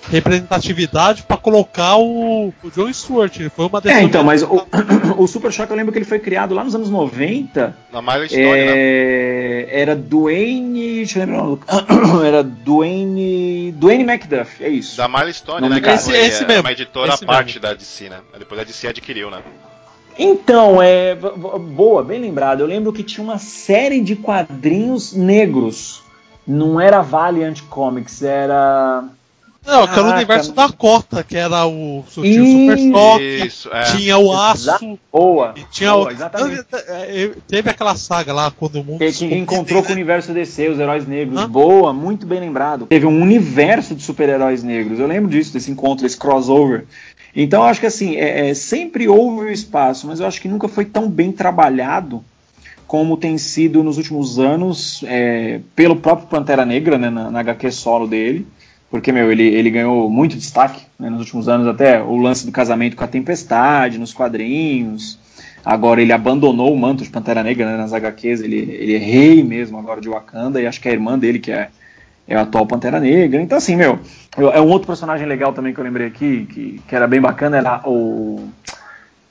representatividade para colocar o, o John Stewart. Foi uma É, então, mas o, [clears throat] o Super Shock eu lembro que ele foi criado lá nos anos 90. Na Miley Stone, é, né? Era Dwayne. Deixa eu lembrar [clears throat] Era Dwayne. Dwayne Macduff, é isso. Da Miley Stone, né? Esse, foi, esse é, mesmo. uma editora à parte mesmo. da DC, né? Depois a DC adquiriu, né? Então, é boa, bem lembrado. Eu lembro que tinha uma série de quadrinhos negros. Não era Valiant Comics, era não, que era o universo da Cota, que era o Super Choque, é. tinha o Aço. Boa. tinha boa, o... exatamente. É, teve aquela saga lá quando o mundo. Que, que encontrou com o universo DC, os heróis negros. Hã? Boa, muito bem lembrado. Teve um universo de super-heróis negros. Eu lembro disso, desse encontro, esse crossover. Então acho que assim, é, é, sempre houve espaço, mas eu acho que nunca foi tão bem trabalhado como tem sido nos últimos anos é, pelo próprio Pantera Negra, né, na, na, HQ solo dele, porque meu, ele, ele ganhou muito destaque né, nos últimos anos, até o lance do casamento com a Tempestade, nos quadrinhos. Agora ele abandonou o manto de Pantera Negra né, nas HQs, ele, ele é rei mesmo agora de Wakanda, e acho que a irmã dele que é é o atual Pantera Negra. Então, assim, meu, é um outro personagem legal também que eu lembrei aqui, que, que era bem bacana, era o.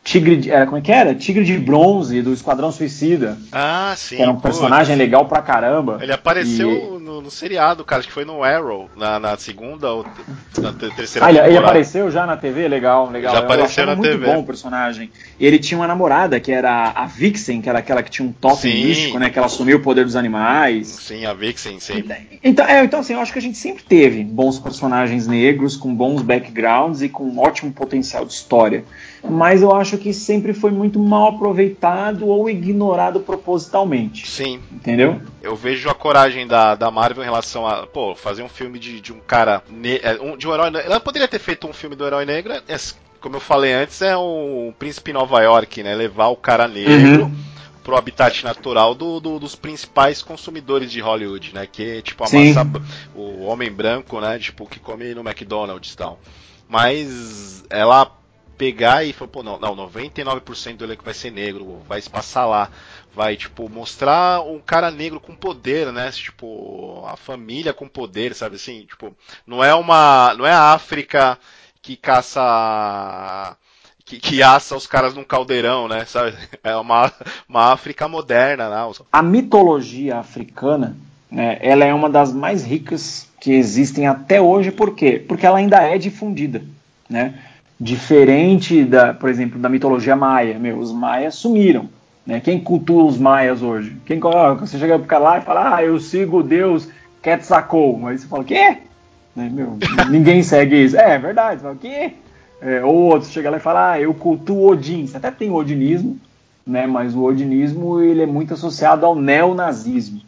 Tigre de, era como é que era? Tigre de Bronze do Esquadrão Suicida. Ah, sim. Que era um personagem legal pra caramba. Ele apareceu. No no, seriado, cara. Acho que foi no Arrow, na, na segunda ou na terceira ah, ele, apareceu já na TV? Legal, legal. Já Eu apareceu na muito TV. bom o personagem. E ele tinha uma namorada, que era a Vixen, que era aquela que tinha um Sim. místico, né? Que ela assumiu o poder dos animais. Sim, a Vixen, sim. Então, é, então, assim, eu acho que a gente sempre teve bons personagens negros, com bons backgrounds e com um ótimo potencial de história. Mas eu acho que sempre foi muito mal aproveitado ou ignorado propositalmente. Sim. Entendeu? Eu vejo a coragem da, da Marvel em relação a, pô, fazer um filme de, de um cara. É, um, de um herói. Ela poderia ter feito um filme do herói negro. é, como eu falei antes, é o Príncipe em Nova York, né? Levar o cara negro. Pro habitat natural do, do- dos principais consumidores de Hollywood, né? Que é tipo a Sim. massa, o homem branco, né? Tipo, que come no McDonald's e tal. Mas ela pegar e falar, pô, não, não, 99% do elenco vai ser negro, vai passar lá, vai, tipo, mostrar um cara negro com poder, né, tipo, a família com poder, sabe assim, tipo, não é uma, não é a África que caça, que, que assa os caras num caldeirão, né, sabe, [laughs] é uma, uma África moderna, né, A mitologia africana, né, ela é uma das mais ricas que existem até hoje, por quê? Porque ela ainda é difundida, né? Diferente da, por exemplo, da mitologia maia, meu, os maias sumiram, né? Quem cultua os maias hoje? Quem ó, você chega pro lá e fala: "Ah, eu sigo o deus Quetzalcoatl". Aí você fala: "Quê?" Né, meu, [laughs] ninguém segue isso. É, é verdade, você fala: "Quê?" É, ou outro chega lá e fala: "Ah, eu cultuo Odin". Você até tem o odinismo, né? Mas o odinismo ele é muito associado ao neonazismo,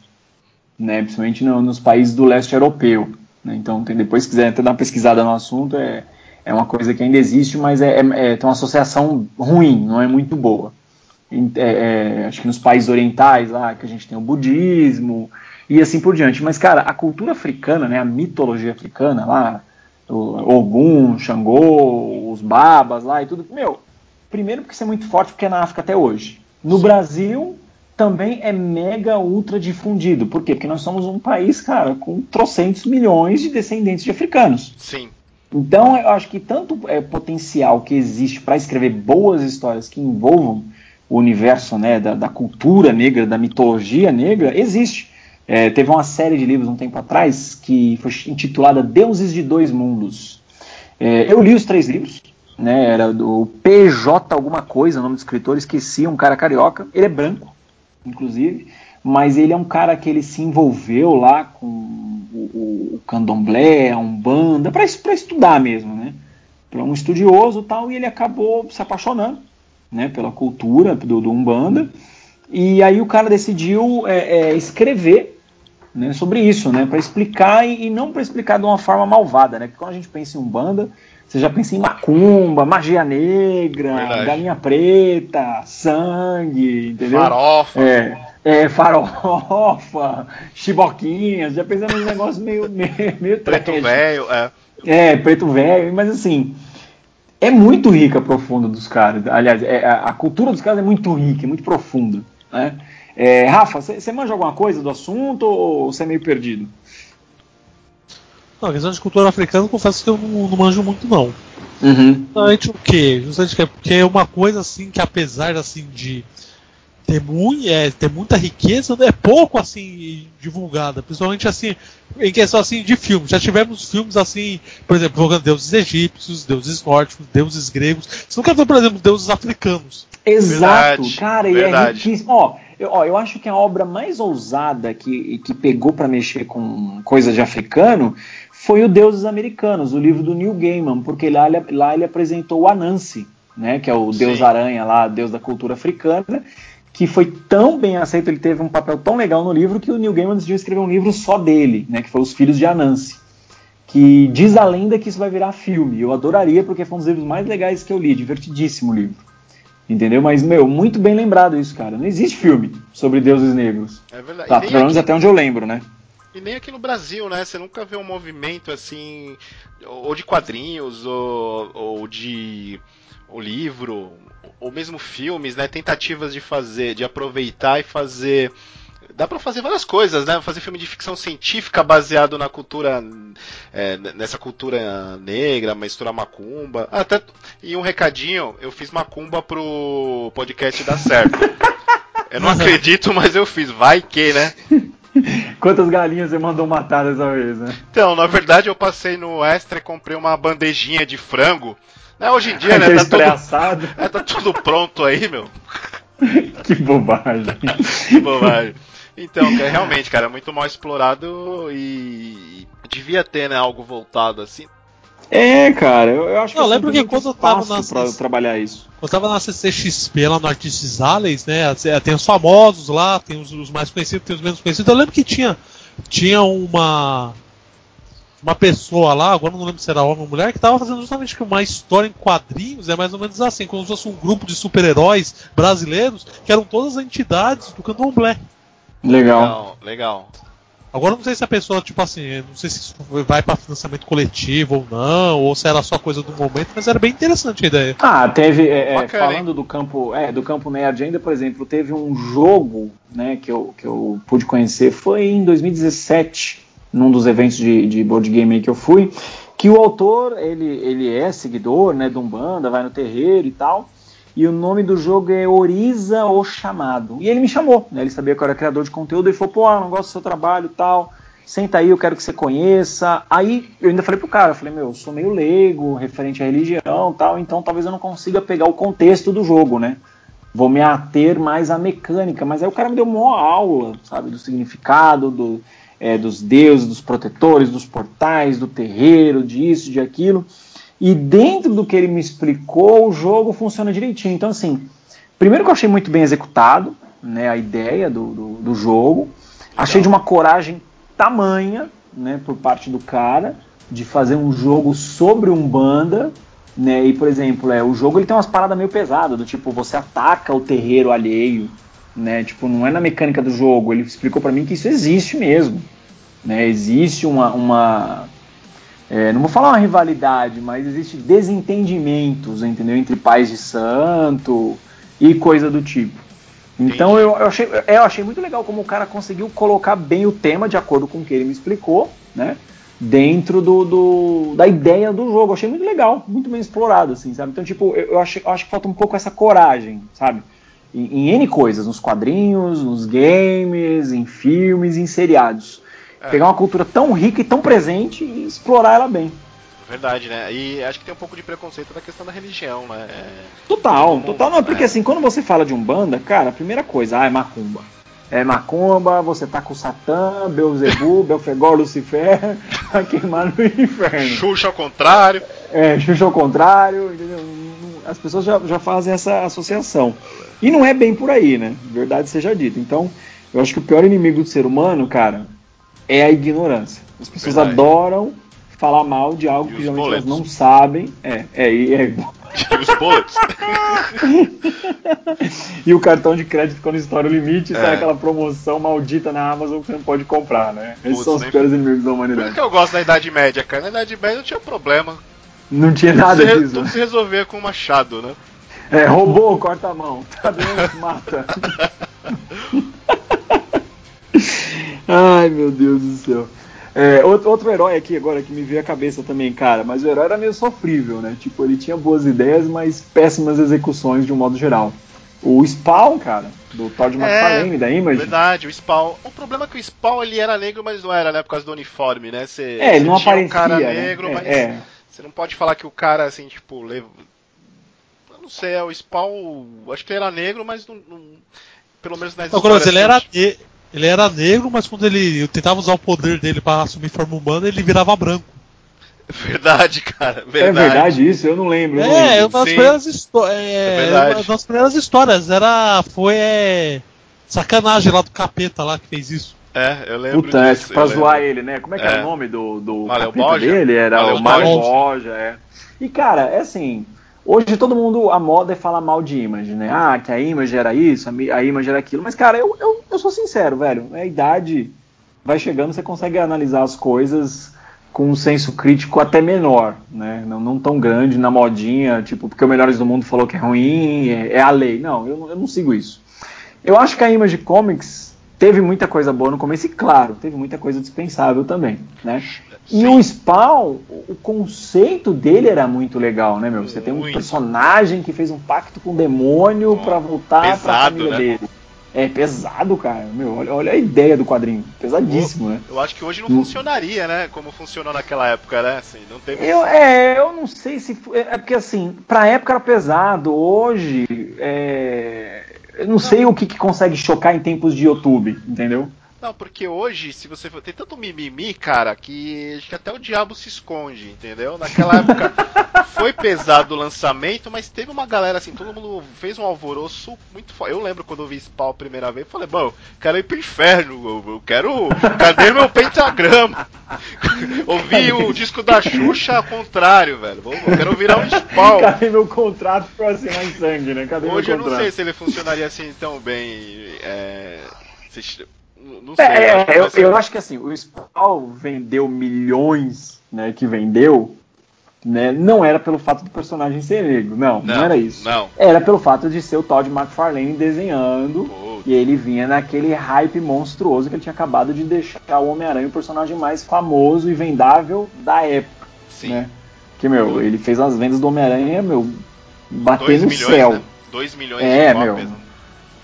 né? Principalmente no- nos países do leste europeu. Né? Então, tem, depois se quiser até dar uma pesquisada no assunto, é, é uma coisa que ainda existe, mas é, é- é- tem uma associação ruim, não é muito boa. É- é, acho que nos países orientais lá que a gente tem o budismo e assim por diante. Mas, cara, a cultura africana, né, a mitologia africana lá, o Ogum, Xangô, os babas lá e tudo, meu, primeiro porque isso é muito forte porque é na África até hoje. No Brasil também é mega ultra difundido. Por quê? Porque nós somos um país, cara, com trocentos milhões de descendentes de africanos. sim, Então, eu acho que tanto é, potencial que existe para escrever boas histórias que envolvam o universo né, da, da cultura negra, da mitologia negra, existe. É, teve uma série de livros um tempo atrás que foi intitulada Deuses de Dois Mundos. É, eu li os três livros, né, era do PJ alguma coisa, nome do escritor, esqueci, um cara carioca. Ele é branco, inclusive, mas ele é um cara que ele se envolveu lá com o, o, o candomblé, a umbanda, para estudar mesmo, né? Para um estudioso tal, e ele acabou se apaixonando, né, pela cultura do, do umbanda. E aí o cara decidiu é, é, escrever né, sobre isso, né, para explicar e, e não para explicar de uma forma malvada, né? Porque quando a gente pensa em umbanda, você já pensa em macumba, magia negra, Verdade. galinha preta, sangue, entendeu? farofa, É, é, farofa, [laughs] chiboquinhas, já pensa nos negócios meio, [laughs] meio, meio preto velho, é, É, preto velho, mas assim, é muito rica a profunda dos caras. Aliás, é, a, a cultura dos caras é muito rica, é muito profunda. Né? É, Rafa, você manja alguma coisa do assunto ou você é meio perdido? Não, a questão de cultura africana, confesso que eu não, não manjo muito, não. Uhum. Justamente o quê? Justamente que é porque é uma coisa assim que apesar assim de ter, mui, é, ter muita riqueza, é pouco assim divulgada, principalmente assim em questão assim de filmes. Já tivemos filmes assim, por exemplo, invocando deuses egípcios, deuses nórdicos, deuses gregos. Você nunca viu, por exemplo, deuses africanos. Exato, Verdade, cara, e é verdade. riquíssimo. Ó, eu, ó, eu acho que a obra mais ousada que, que pegou pra mexer com coisa de africano foi o Deuses Americanos, o livro do Neil Gaiman, porque lá ele, lá ele apresentou o Anansi, né, que é o Deus Sim. Aranha lá, Deus da cultura africana, que foi tão bem aceito, ele teve um papel tão legal no livro que o Neil Gaiman decidiu escrever um livro só dele, né, que foi Os Filhos de Anansi. Que diz a lenda que isso vai virar filme. Eu adoraria, porque foi um dos livros mais legais que eu li, divertidíssimo o livro. Entendeu? Mas, meu, muito bem lembrado isso, cara. Não existe filme sobre deuses negros. é verdade. Tá, pelo menos aqui- até onde eu lembro, né? E nem aqui no Brasil, né? Você nunca vê um movimento assim, ou de quadrinhos, ou, ou de o livro, ou mesmo filmes, né? Tentativas de fazer, de aproveitar e fazer. Dá pra fazer várias coisas, né? Fazer filme de ficção científica baseado na cultura, é, nessa cultura negra, misturar macumba. Ah, Até, e um recadinho, eu fiz macumba pro podcast dar certo. [laughs] Eu não acredito, mas eu fiz. Vai que, né? [laughs] [laughs] Quantas galinhas você mandou matar dessa vez, né? Então, na verdade, eu passei no Extra e comprei uma bandejinha de frango. Né, hoje em dia, né? [laughs] Tá tudo, [laughs] é, tá tudo pronto aí, meu. que bobagem. que bobagem. Então, realmente, cara, muito mal explorado e devia ter, né, algo voltado assim. É, cara, eu, eu acho que eu lembro que quando eu tava na pra trabalhar isso. Quando eu tava na CCXP lá no Artists Alleys, né, tem os famosos lá, tem os, os, mais conhecidos, tem os menos conhecidos. Eu lembro que tinha tinha uma uma pessoa lá, agora não lembro se era homem ou mulher, que tava fazendo justamente uma história em quadrinhos, é mais ou menos assim, como se fosse um grupo de super-heróis brasileiros, que eram todas as entidades do Candomblé. Legal. Legal, legal. Agora não sei se a pessoa, tipo assim, não sei se isso vai para financiamento coletivo ou não, ou se era só coisa do momento, mas era bem interessante a ideia. Ah, teve, é, é Bacana, falando do campo, é, do campo nerd ainda, por exemplo, teve um jogo, né, que eu, que eu pude conhecer, foi em 2017, num dos eventos de, de board game que eu fui, que o autor, ele, ele é seguidor, né, de Umbanda, vai no terreiro e tal, e o nome do jogo é Oriza o Chamado. E ele me chamou, né? Ele sabia que eu era criador de conteúdo, ele falou, pô, não gosto do seu trabalho tal, senta aí, eu quero que você conheça. Aí eu ainda falei pro cara, eu falei, meu, eu sou meio leigo, referente à religião tal, então talvez eu não consiga pegar o contexto do jogo, né? Vou me ater mais à mecânica, mas aí o cara me deu uma aula, sabe, do significado, do, é, dos deuses, dos protetores, dos portais, do terreiro, disso, de aquilo. E dentro do que ele me explicou, o jogo funciona direitinho. Então, assim, primeiro que eu achei muito bem executado, né, a ideia do, do, do jogo. Achei de uma coragem tamanha, né, por parte do cara, de fazer um jogo sobre um banda, né, e por exemplo, é, o jogo ele tem umas paradas meio pesadas, do tipo, você ataca o terreiro alheio, né, tipo, não é na mecânica do jogo, ele explicou para mim que isso existe mesmo, né, existe uma, uma é, não vou falar uma rivalidade, mas existe desentendimentos, entendeu? Entre pais de santo e coisa do tipo. Então eu, eu, achei, eu achei muito legal como o cara conseguiu colocar bem o tema de acordo com o que ele me explicou, né? Dentro do, do da ideia do jogo. Eu achei muito legal, muito bem explorado, assim, sabe? Então, tipo, eu, eu, achei, eu acho que falta um pouco essa coragem, sabe? Em, em N coisas, nos quadrinhos, nos games, em filmes, em seriados é. Pegar uma cultura tão rica e tão presente e explorar ela bem. Verdade, né? E acho que tem um pouco de preconceito da questão da religião, né? Total, total. Não, porque é. assim, quando você fala de Umbanda, cara, a primeira coisa, ah, é macumba. É macumba, você tá com Satã, Beuzebu, [laughs] Belfegor, Lucifer, a queimar no inferno. Xuxa ao contrário. É, Xuxa ao contrário, entendeu? As pessoas já, já fazem essa associação. E não é bem por aí, né? Verdade seja dita. Então, eu acho que o pior inimigo do ser humano, cara, é a ignorância. As pessoas Verdade. adoram falar mal de algo e que geralmente elas não sabem. É, é, é. [laughs] E os bullets. [laughs] e o cartão de crédito quando estoura o limite, é. sai aquela promoção maldita na Amazon que você não pode comprar, né? Esses Putz, são os piores inimigos da humanidade. Por que eu gosto da Idade Média, cara? Na Idade Média não tinha problema. Não tinha nada tudo disso. Tudo se resolver com um machado, né? É, roubou, corta a mão. Tá doendo, mata. [laughs] Ai, meu Deus do céu. É, outro, outro, herói aqui agora que me veio à cabeça também, cara, mas o herói era meio sofrível, né? Tipo, ele tinha boas ideias, mas péssimas execuções de um modo geral. O Spawn, cara, do Todd McFarlane, é, da Image. Verdade, o Spawn. O problema é que o Spawn ele era negro, mas não era, né? Por causa do uniforme, né? Você, é, ele não aparecia. um cara né? negro, é, mas é. você não pode falar que o cara, assim, tipo, leva... Eu não sei, é o Spawn. Acho que ele era negro, mas não. não pelo menos nas Agora, ele era. Ele era negro, mas quando ele tentava usar o poder dele para assumir forma humana, ele virava branco. Verdade, cara. Verdade. É verdade isso? Eu não lembro. é, uma das, primeiras é, é uma das primeiras histórias. Era. Foi. É, sacanagem lá do capeta lá que fez isso. É, eu lembro. Puta, disso, é, pra zoar ele, né? Como é que é. era o nome do, do capeta dele? Era o Mário Boja, é. E cara, é assim. Hoje todo mundo, a moda é falar mal de Image, né? Ah, que a Image era isso, a Image era aquilo. Mas, cara, eu, eu, eu sou sincero, velho. A idade vai chegando, você consegue analisar as coisas com um senso crítico até menor, né? Não, não tão grande na modinha, tipo, porque o Melhores do Mundo falou que é ruim, é, é a lei. Não, eu, eu não sigo isso. Eu acho que a Image Comics teve muita coisa boa no começo e, claro, teve muita coisa dispensável também, né? Sim. E o Spawn, o conceito dele era muito legal, né, meu? Você tem um personagem que fez um pacto com o demônio para voltar para a família né? dele. É pesado, cara. Meu, olha, olha a ideia do quadrinho. Pesadíssimo, né? Eu acho que hoje não funcionaria, né? Como funcionou naquela época, né? Assim, não teve... eu, é, eu não sei se. É porque assim, pra época era pesado. Hoje. É, eu não sei o que, que consegue chocar em tempos de YouTube, entendeu? Não, porque hoje, se você for. Tem tanto mimimi, cara, que acho que até o diabo se esconde, entendeu? Naquela época [laughs] foi pesado o lançamento, mas teve uma galera assim, todo mundo fez um alvoroço muito forte. Eu lembro quando eu vi Spawn a primeira vez, falei, bom, quero ir pro inferno, eu, quero. Cadê meu pentagrama? [laughs] Ouvi o disco da Xuxa ao contrário, velho. Eu quero virar um Spawn. [laughs] Cadê meu contrato pra assinar em sangue, né? Cadê Hoje eu não sei se ele funcionaria assim tão bem. É... Não sei. É, eu, acho eu, ser... eu, acho que assim, o Spawn vendeu milhões, né? Que vendeu. Né, não era pelo fato do personagem ser negro, não, não, não era isso. Não. Era pelo fato de ser o Todd McFarlane desenhando Putz. e ele vinha naquele hype monstruoso que ele tinha acabado de deixar o Homem-Aranha o personagem mais famoso e vendável da época. Sim. Né? Que, meu, ele fez as vendas do Homem-Aranha, meu, bater no milhões, céu. Né? 2 milhões é, de cópias. Meu,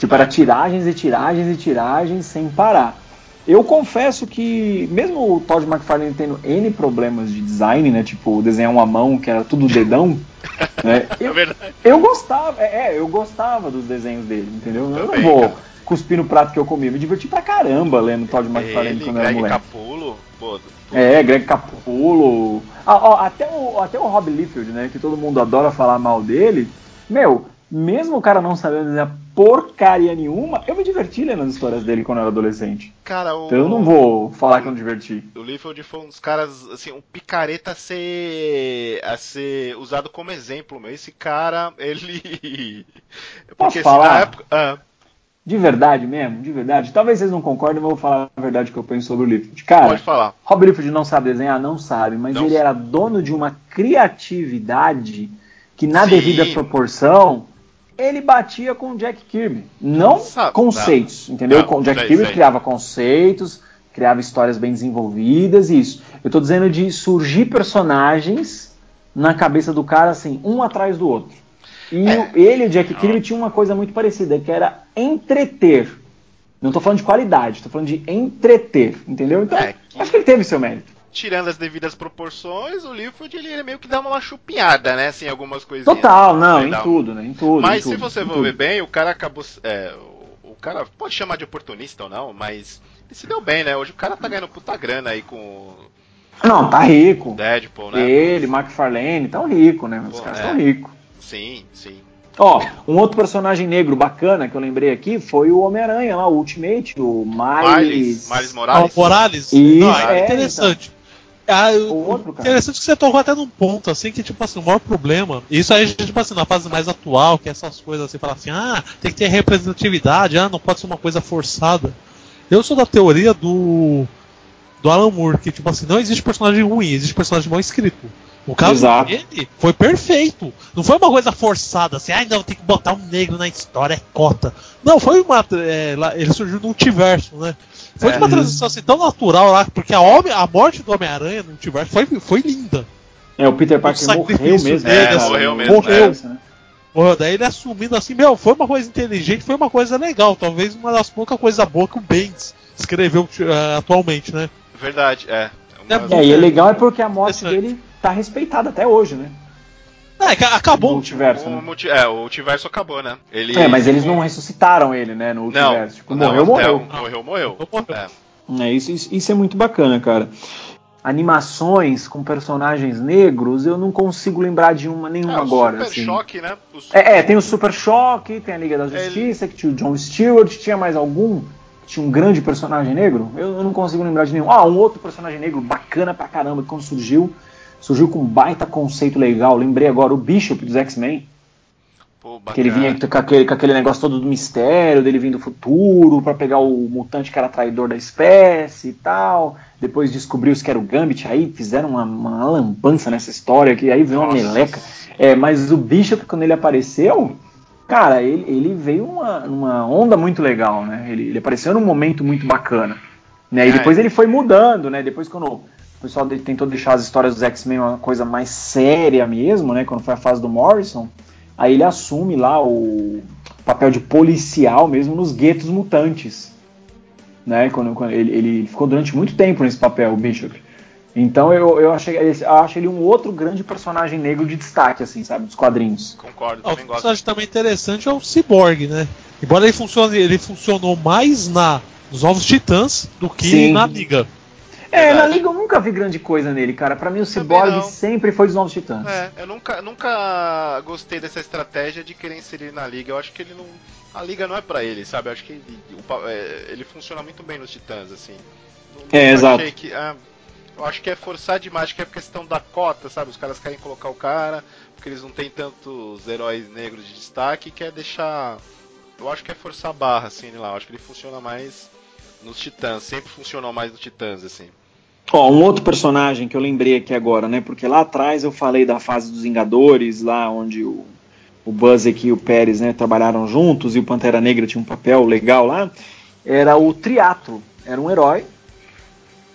Tipo, era tiragens e tiragens e tiragens sem parar. Eu confesso que, mesmo o Todd McFarlane tendo N problemas de design, né? Tipo, desenhar uma mão que era tudo dedão, [laughs] né? É eu, eu gostava, é, eu gostava dos desenhos dele, entendeu? Eu não vou cara. cuspir no prato que eu comia. Me diverti pra caramba lendo Todd McFarlane Ele, quando Greg era moleque. Capulo, pô, É, Greg Capulo. Ah, ó, até, o, até o Rob Liefeld, né? Que todo mundo adora falar mal dele. Meu, mesmo o cara não sabendo desenhar porcaria nenhuma, eu me diverti lendo as histórias dele quando eu era adolescente. Cara, o... Então eu não vou falar que eu não diverti. O Liefeld foi um dos caras, assim, um picareta a ser, a ser usado como exemplo, meu. Esse cara, ele... [laughs] Posso Porque, falar? Assim, época... ah. De verdade mesmo, de verdade. Talvez vocês não concordem, mas eu vou falar a verdade que eu penso sobre o Liefeld. Cara, Pode falar. Rob Liefeld não sabe desenhar? Não sabe, mas não ele era dono de uma criatividade que na Sim. devida proporção ele batia com o Jack Kirby. Não Sabe, conceitos, não. entendeu? Não, o Jack sei, Kirby sei. criava conceitos, criava histórias bem desenvolvidas e isso. Eu estou dizendo de surgir personagens na cabeça do cara, assim, um atrás do outro. E é. ele e o Jack Kirby tinham uma coisa muito parecida, que era entreter. Não estou falando de qualidade, estou falando de entreter, entendeu? Então, é que... acho que ele teve seu mérito tirando as devidas proporções, o Liefeld ele meio que dá uma chupinhada, né? Assim, algumas coisinhas. Total, não, em tudo, né? Em tudo. Mas em se tudo, você for ver bem, o cara acabou. É, o, cara pode chamar de oportunista ou não, mas ele se deu bem, né? Hoje o cara tá ganhando puta grana aí com. Não, tá rico. Deadpool, né? Ele, McFarlane, tão rico, né? Os Pô, caras é. tão ricos. Sim, sim. Ó, um outro personagem negro bacana que eu lembrei aqui foi o Homem-Aranha lá, o Ultimate, o Miles. Miles, Morales. Ah, Morales? Isso, Não, é, é interessante. Então. Ah, o outro, cara. Interessante que você tocou até num ponto, assim, que, tipo assim, o maior problema. Isso aí, tipo assim, na fase mais atual, que é essas coisas assim, falar assim, ah, tem que ter representatividade, ah, não pode ser uma coisa forçada. Eu sou da teoria do. do Alan Moore, que, tipo assim, não existe personagem ruim, existe personagem mal escrito. O caso Exato. dele foi perfeito. Não foi uma coisa forçada, assim, ah, não, tem que botar um negro na história, é cota. Não, foi uma. É, ele surgiu no multiverso, né? Foi é. uma transição assim tão natural lá, porque a, homem, a morte do Homem-Aranha no multiverso foi, foi linda. É, o Peter Parker morreu mesmo. Dele, é, assim, morreu mesmo. Morreu. É. Morreu. Daí ele assumindo assim, meu, foi uma coisa inteligente, foi uma coisa legal. Talvez uma das poucas coisas boas que o Bendis escreveu uh, atualmente, né? Verdade, é. É, uma... é, e é legal é porque a morte dele tá respeitada até hoje, né? É, acabou o multiverso. O, né? multi, é, o multiverso acabou, né? Ele, é, mas eles não ressuscitaram ele, né? No multiverso. Não, tipo, morreu, não, morreu. Morreu, morreu. É. é isso, isso, é muito bacana, cara animações com personagens negros, eu não consigo lembrar de uma nenhuma é, agora. Super assim. Choque, né? É, é, tem o Super Choque, tem a Liga da Justiça, Ele... que tinha o John Stewart, tinha mais algum? Tinha um grande personagem negro? Eu, eu, não consigo lembrar de nenhum. Ah, um outro personagem negro bacana pra caramba que quando surgiu surgiu com um baita conceito legal. Lembrei agora o Bishop dos X-Men. Que ele vinha com aquele, com aquele negócio todo do mistério, dele vindo do futuro para pegar o mutante que era traidor da espécie e tal. Depois descobriu-se que era o Gambit, aí fizeram uma, uma lambança nessa história, que aí veio uma meleca. É, mas o Bishop, quando ele apareceu, cara, ele, ele veio uma, uma onda muito legal, né? Ele, ele apareceu num momento muito bacana. Né? E é. depois ele foi mudando, né? Depois quando pessoal tentou deixar as histórias dos X-Men uma coisa mais séria mesmo, né? Quando foi a fase do Morrison. Aí ele assume lá o. papel de policial mesmo nos guetos mutantes. Né? Quando, quando ele, ele, ficou durante muito tempo nesse papel, o Bishop. Então eu, eu, achei, eu acho ele um outro grande personagem negro de destaque, assim, sabe, dos quadrinhos. Concordo, também gosto. O personagem também interessante é o Cyborg, né? Embora ele funcione, ele funcionou mais na nos Novos Titãs do que Sim. na Liga. É, na Liga eu nunca vi grande coisa nele, cara. Para mim o Cyborg sempre foi dos Novos Titãs. É, eu nunca, nunca gostei dessa estratégia de querer inserir na Liga. Eu acho que ele não. A Liga não é para ele, sabe? Eu acho que ele, é, ele funciona muito bem nos Titãs, assim. Não, é, exato. Que, ah, eu acho que é forçar demais, acho que é questão da cota, sabe? Os caras querem colocar o cara, porque eles não têm tantos heróis negros de destaque, quer deixar. Eu acho que é forçar a barra, assim, lá. Eu acho que ele funciona mais nos Titãs, sempre funcionou mais nos Titãs, assim. Ó, um outro personagem que eu lembrei aqui agora, né? Porque lá atrás eu falei da fase dos Vingadores, lá onde o, o Buzz e o Pérez né, trabalharam juntos e o Pantera Negra tinha um papel legal lá. Era o Triatlo, era um herói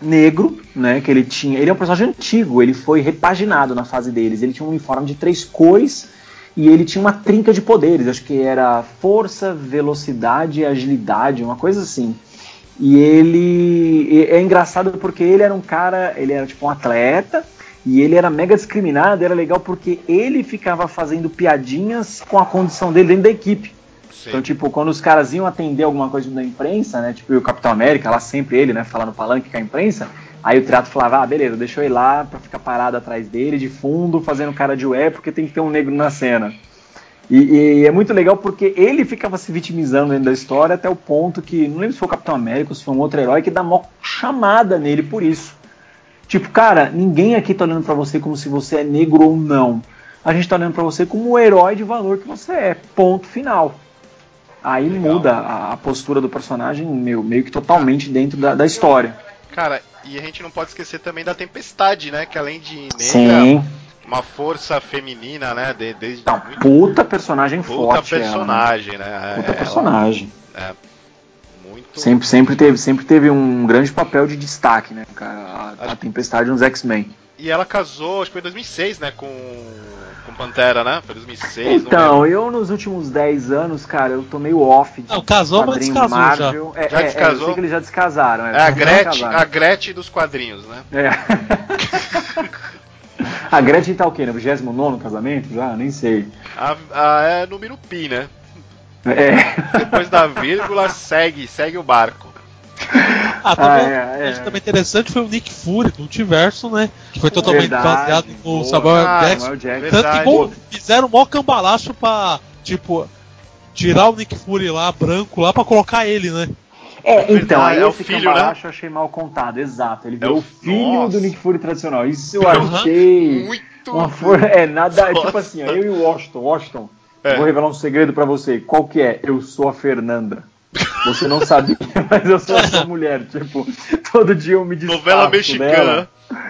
negro, né? Que ele tinha. Ele é um personagem antigo, ele foi repaginado na fase deles. Ele tinha um uniforme de três cores e ele tinha uma trinca de poderes. Acho que era força, velocidade e agilidade, uma coisa assim. E ele é engraçado porque ele era um cara, ele era tipo um atleta e ele era mega discriminado. Era legal porque ele ficava fazendo piadinhas com a condição dele dentro da equipe. Sim. Então, tipo, quando os caras iam atender alguma coisa da imprensa, né? Tipo, o Capitão América, lá sempre ele, né? Falando palanque com a imprensa. Aí o Triato falava, ah, beleza, deixa eu ir lá pra ficar parado atrás dele, de fundo, fazendo cara de ué, porque tem que ter um negro na cena. E, e, é muito legal porque ele ficava se vitimizando dentro da história até o ponto que, não lembro se foi o Capitão América ou se foi um outro herói, que dá uma chamada nele por isso. Tipo, cara, ninguém aqui tá olhando para você como se você é negro ou não. A gente tá olhando para você como o herói de valor que você é. Ponto final. Aí legal. muda a, a, postura do personagem meu, meio que totalmente dentro da, da história. Cara, e a gente não pode esquecer também da Tempestade, né? Que além de negra, Sim uma força feminina, né? De, desde Não, puta personagem puta forte. Puta personagem, ela, né? Puta ela, personagem. É, muito... Sempre, sempre, teve, sempre teve um grande papel de destaque, né, cara? A, a Tempestade nos X-Men. E ela casou, acho que foi em 2006, né, com, com Pantera, né? Foi 2006. Então, eu nos últimos 10 anos, cara, eu tô meio off de Não, casou, mas descasou Marvel. já. É, já é, descasou? É, eu sei que eles já descasaram. É, é a, Gretchen, a Gretchen dos quadrinhos, né? É. [laughs] A Gretchen tá o quê? No 29 casamento já? Nem sei. A, a, é número pi, né? É. Depois da vírgula, segue, segue o barco. Ah, também, ah, é, é. também interessante foi o Nick Fury do Multiverso, né? Que foi totalmente verdade, baseado no Samuel ah, Jackson. Jackson. Tanto que fizeram um maior cambalacho pra, tipo, tirar o Nick Fury lá, branco, lá, pra colocar ele, né? É, então, aí é o filho, né? eu achei mal contado, exato. Ele é o filho Nossa. do Nick Fury tradicional. Isso eu achei. Muito. Uma for... É, nada. Nossa. Tipo assim, eu e o Washington. Washington, é. vou revelar um segredo para você. Qual que é? Eu sou a Fernanda. Você não sabia, [laughs] mas eu sou a sua mulher. Tipo, todo dia eu me desfaço Novela mexicana. Dela.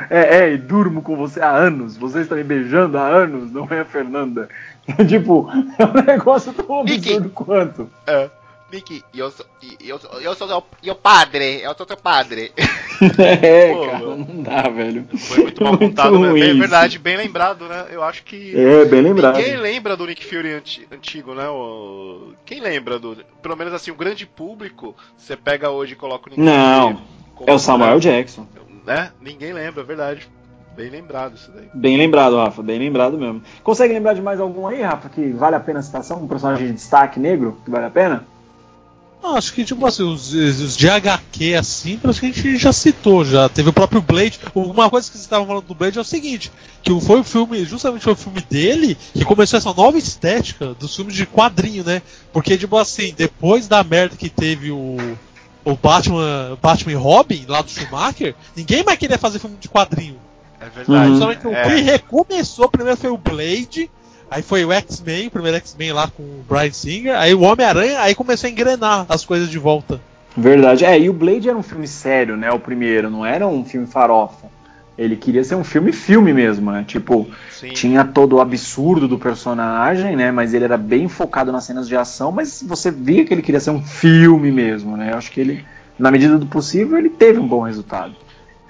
É, é, e durmo com você há anos. Você está me beijando há anos, não é a Fernanda. [laughs] tipo, é um negócio tão absurdo quanto. É. Nick, eu sou, eu, eu sou seu, padre, eu sou seu padre. [laughs] É, Pô, cara, não dá, velho. Foi muito mal [laughs] contado, né? É verdade, bem lembrado, né? Eu acho que. É, bem lembrado. Ninguém lembra do Nick Fury antigo, né? O... Quem lembra do. Pelo menos assim, o grande público, você pega hoje e coloca o Nick não, Fury. Não, é o Samuel Jackson. Né? Ninguém lembra, é verdade. Bem lembrado isso daí. Bem lembrado, Rafa, bem lembrado mesmo. Consegue lembrar de mais algum aí, Rafa, que vale a pena a citação? Um personagem de destaque negro que vale a pena? Acho que, tipo assim, os, os de HQ assim, parece que a gente já citou, já. Teve o próprio Blade. Uma coisa que vocês estavam falando do Blade é o seguinte: que foi o filme, justamente foi o filme dele, que começou essa nova estética dos filmes de quadrinho, né? Porque, tipo assim, depois da merda que teve o. O Batman, Batman e Robin, lá do Schumacher, ninguém mais queria fazer filme de quadrinho. É verdade. Uhum. O é. que recomeçou primeiro foi o Blade, Aí foi o X-Men, o primeiro X-Men lá com o Brian Singer, aí o Homem-Aranha, aí começou a engrenar as coisas de volta. Verdade. É, e o Blade era um filme sério, né? O primeiro, não era um filme farofa. Ele queria ser um filme-filme mesmo, né? Tipo, Sim. tinha todo o absurdo do personagem, né? Mas ele era bem focado nas cenas de ação, mas você via que ele queria ser um filme mesmo, né? Eu acho que ele, na medida do possível, ele teve um bom resultado.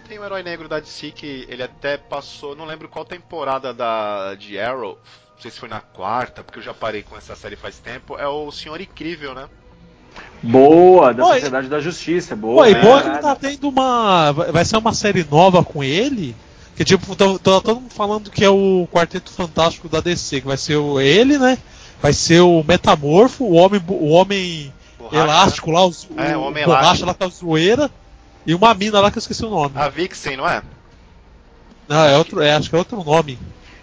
Tem um herói negro da DC que ele até passou, não lembro qual temporada da de Arrow, não sei se foi na quarta, porque eu já parei com essa série faz tempo, é o Senhor Incrível, né? Boa, da Sociedade da Justiça, boa. Pô, e boa que tá tendo uma. Vai ser uma série nova com ele. Que tipo, tá todo mundo falando que é o Quarteto Fantástico da DC, que vai ser o, ele, né? Vai ser o Metamorfo, o Homem, o homem borracha, Elástico lá, o, é, o Homem Borracha Elástico. lá com a zoeira, e uma mina lá que eu esqueci o nome. A Vixen, não é? Não, é outro, é, acho que é outro nome.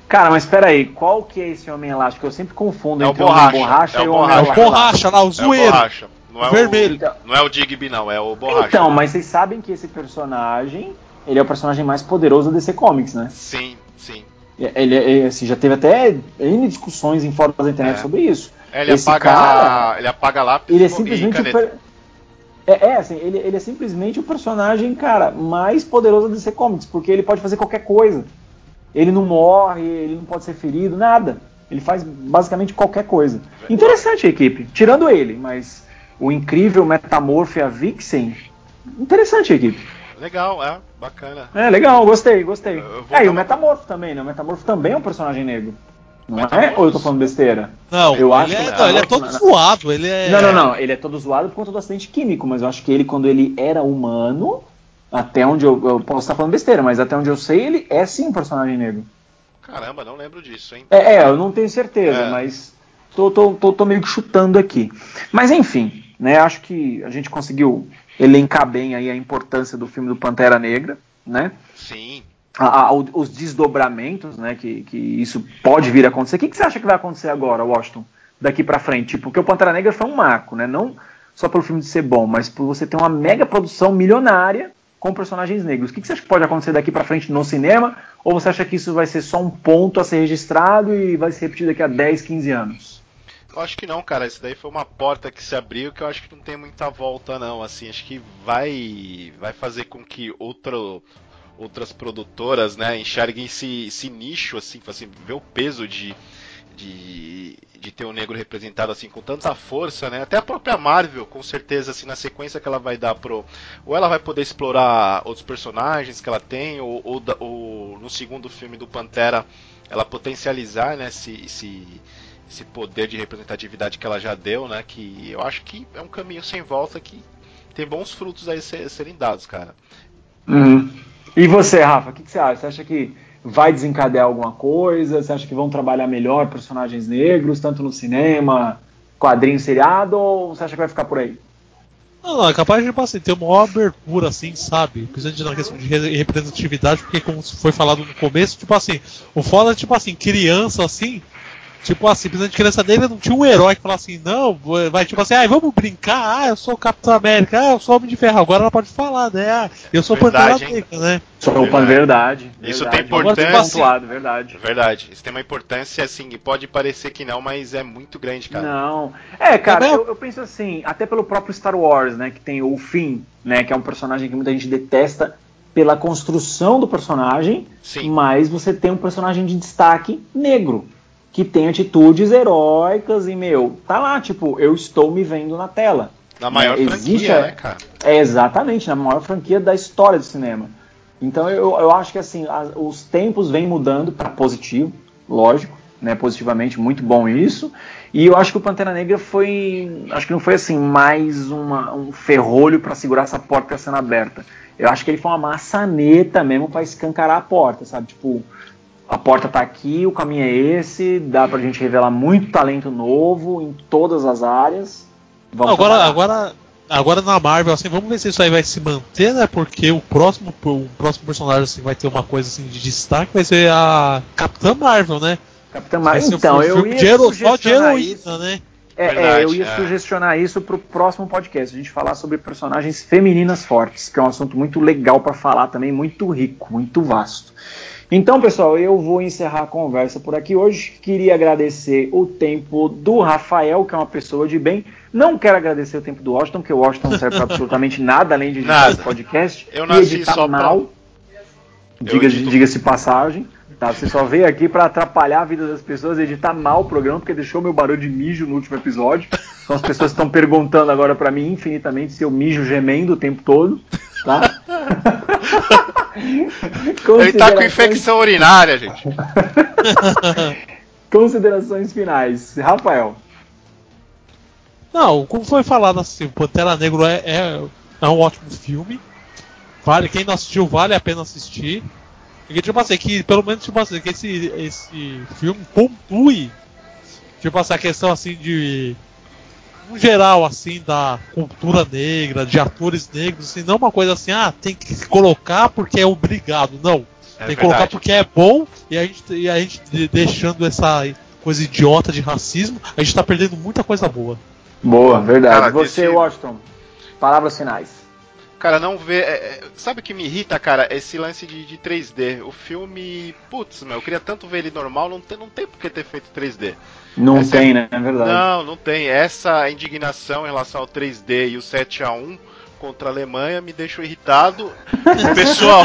Cara, mas espera aí, qual que é esse Homem Elástico? Eu sempre confundo É o entre o Borracha, Borracha é e o Homem É o Borracha. Elástico. Borracha lá, o É o zoeiro. Borracha. Não é Vermelho. O, não é o Digby, não, é o Borracha. Então, mas vocês sabem que esse personagem, ele é o personagem mais poderoso da DC Comics, né? Sim, sim. Ele, ele, assim, já teve até N discussões em fóruns da internet É. sobre isso. É, ele Esse apaga. cara- ele apaga lápis Ele é e simplesmente o caneta. É, é, assim, ele, ele é simplesmente o personagem, cara, mais poderoso da DC Comics, porque ele pode fazer qualquer coisa. Ele não morre, ele não pode ser ferido, nada. Ele faz basicamente qualquer coisa. Interessante a equipe, tirando ele, mas o incrível Metamorph e a Vixen, interessante a equipe. Legal, é, bacana. É, legal, gostei, gostei. É, e o Metamorfo também, né? O Metamorfo também é um personagem negro. Não é? Ou eu tô falando besteira? Não, Eu ele, acho é, que não, ele é todo não. zoado, ele é. Não, não, não. Ele é todo zoado por conta do acidente químico, mas eu acho que ele, quando ele era humano, até onde eu, eu posso estar falando besteira, mas até onde eu sei, ele é sim um personagem negro. Caramba, não lembro disso, hein? É, é, eu não tenho certeza, É. mas tô, tô, tô, tô meio que chutando aqui. Mas enfim, né? Acho que a gente conseguiu elencar bem aí a importância do filme do Pantera Negra, né? Sim. A- a- os desdobramentos, né, que, que isso pode vir a acontecer. O que, que você acha que vai acontecer agora, Washington, daqui pra frente? Tipo, porque o Pantera Negra foi um marco, né? Não só pelo filme de ser bom, mas por você ter uma mega produção milionária com personagens negros. O que, que você acha que pode acontecer daqui pra frente no cinema? Ou você acha que isso vai ser só um ponto a ser registrado e vai ser repetido daqui a 10, 15 anos? Eu acho que não, cara. Isso daí foi uma porta que se abriu que eu acho que não tem muita volta, não. Assim, acho que vai, vai fazer com que outro, outras produtoras, né, enxerguem esse, esse nicho, assim, assim, ver o peso de, de, de ter o negro representado assim com tanta força, né? Até a própria Marvel, com certeza, assim, na sequência que ela vai dar pro, ou ela vai poder explorar outros personagens que ela tem, ou, ou, ou no segundo filme do Pantera, ela potencializar, né, esse, esse, esse poder de representatividade que ela já deu, né? Que eu acho que é um caminho sem volta que tem bons frutos aí ser- serem dados, cara. Uhum. E você, Rafa, o que, que você acha? Você acha que vai desencadear alguma coisa? Você acha que vão trabalhar melhor personagens negros, tanto no cinema, quadrinho, seriado, ou você acha que vai ficar por aí? Não, não, é capaz de tipo assim, ter uma abertura, assim, sabe? Principalmente na questão de re- representatividade, porque como foi falado no começo, tipo assim, o foda é tipo assim, criança assim, tipo assim, principalmente criança negra não tinha um herói que falasse assim, não, vai tipo assim, ah, vamos brincar, ah, eu sou o Capitão América, ah, eu sou o Homem de Ferro, agora ela pode falar, né? Ah, eu sou o Pantera? Negra, né? Só Verdade. verdade. Isso verdade. tem importância. Agora, pontuado, verdade. Verdade. Isso tem uma importância, assim, e pode parecer que não, mas é muito grande, cara. Não. É, cara, Também- eu, eu penso assim, até pelo próprio Star Wars, né, que tem o Finn, né, que é um personagem que muita gente detesta pela construção do personagem, Sim. mas você tem um personagem de destaque negro, que tem atitudes heróicas e, meu, tá lá, tipo, eu estou me vendo na tela. Na maior Né, franquia, existe né, cara? É exatamente, na maior franquia da história do cinema. Então eu, eu acho que assim, a- os tempos vêm mudando para positivo, lógico, né? Positivamente, muito bom isso. E eu acho que o Pantera Negra foi. Acho que não foi assim, mais uma- um ferrolho para segurar essa porta sendo aberta. Eu acho que ele foi uma maçaneta mesmo para escancarar a porta, sabe? Tipo, a porta tá aqui, o caminho é esse, dá pra gente revelar muito talento novo em todas as áreas. Vamos agora, agora, agora na Marvel, assim, vamos ver se isso aí vai se manter, né? Porque o próximo, o próximo personagem assim, vai ter uma coisa assim de destaque, vai ser a Capitã Marvel, né? Capitã Marvel. Então, um eu ia de hero- só de sugestionar heroína, isso. né? É, é, Verdade, eu ia é. sugestionar isso pro próximo podcast. A gente falar sobre personagens femininas fortes, que é um assunto muito legal para falar também, muito rico, muito vasto. Então, pessoal, eu vou encerrar a conversa por aqui hoje. Queria agradecer o tempo do Rafael, que é uma pessoa de bem. Não quero agradecer o tempo do Washington, porque o Washington não serve para absolutamente [laughs] nada além de editar Nada. podcast. Eu e nasci editar só pra- mal. Eu Diga-se edito- diga-se passagem. Tá? Você só veio aqui para atrapalhar a vida das pessoas, editar mal o programa, porque deixou meu barulho de mijo no último episódio. Então as pessoas estão perguntando agora para mim infinitamente se eu mijo gemendo o tempo todo. Tá? [laughs] Ele tá com Considerações- infecção urinária, gente. [laughs] considerações finais. Rafael. Não, como foi falado assim, Pantera Negro é, é, é um ótimo filme. Vale, quem não assistiu, vale a pena assistir. Porque, tipo assim, que pelo menos, tipo assim, que esse, esse filme pontue, tipo assim, a questão assim de. No geral, assim, da cultura negra, de atores negros, assim, não uma coisa assim, ah, tem que colocar porque é obrigado. Não. É tem que colocar porque é bom e a gente, e a gente de- deixando essa coisa idiota de racismo, a gente tá perdendo muita coisa boa. Boa, verdade. Cara, Você, Washington. Palavras finais. Cara, não vê. é, é, sabe o que me irrita, cara? Esse lance de, de 3D. O filme. Putz, meu, eu queria tanto ver ele normal, não tem, não tem por que ter feito 3D. Não Essa tem, é- né? É verdade. Não, não tem. Essa indignação em relação ao 3D e o 7x1 contra a Alemanha me deixou irritado. [laughs] Pessoal,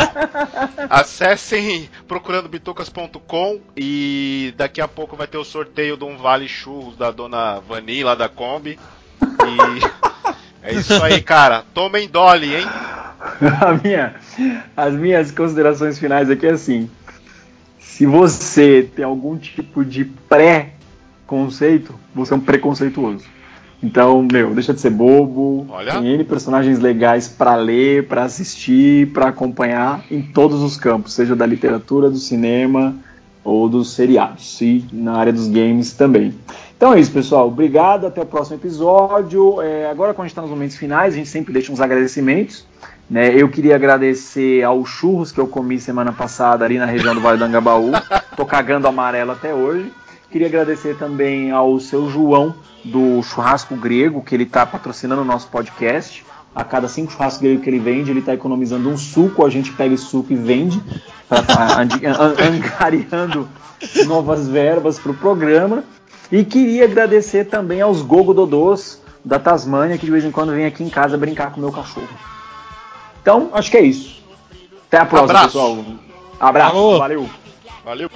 acessem procurandobitocas.com e daqui a pouco vai ter o sorteio de um Vale Churros da dona Vani lá da Kombi. E é isso aí, cara. Tomem Dolly, hein? [laughs] A minha, as minhas considerações finais aqui é assim: se você tem algum tipo de pré-conceito, você é um preconceituoso. Então, meu, deixa de ser bobo. Olha. Tem N personagens legais pra ler, pra assistir, pra acompanhar em todos os campos, seja da literatura, do cinema ou dos seriados e na área dos games também. Então é isso, pessoal. Obrigado. Até o próximo episódio. É, agora, quando a gente está nos momentos finais, a gente sempre deixa uns agradecimentos. Né? Eu queria agradecer ao churros que eu comi semana passada ali na região do Vale do Angabaú. [laughs] Tô cagando amarelo até hoje. Queria agradecer também ao seu João do Churrasco Grego, que ele está patrocinando o nosso podcast. A cada cinco churrascos grego que ele vende, ele está economizando um suco. A gente pega esse suco e vende, para [laughs] angariando novas verbas para o programa. E queria agradecer também aos Gogo Dodôs da Tasmânia, que de vez em quando vem aqui em casa brincar com o meu cachorro. Então, acho que é isso. Até a próxima, Abraço. pessoal. Abraço, valeu. Valeu.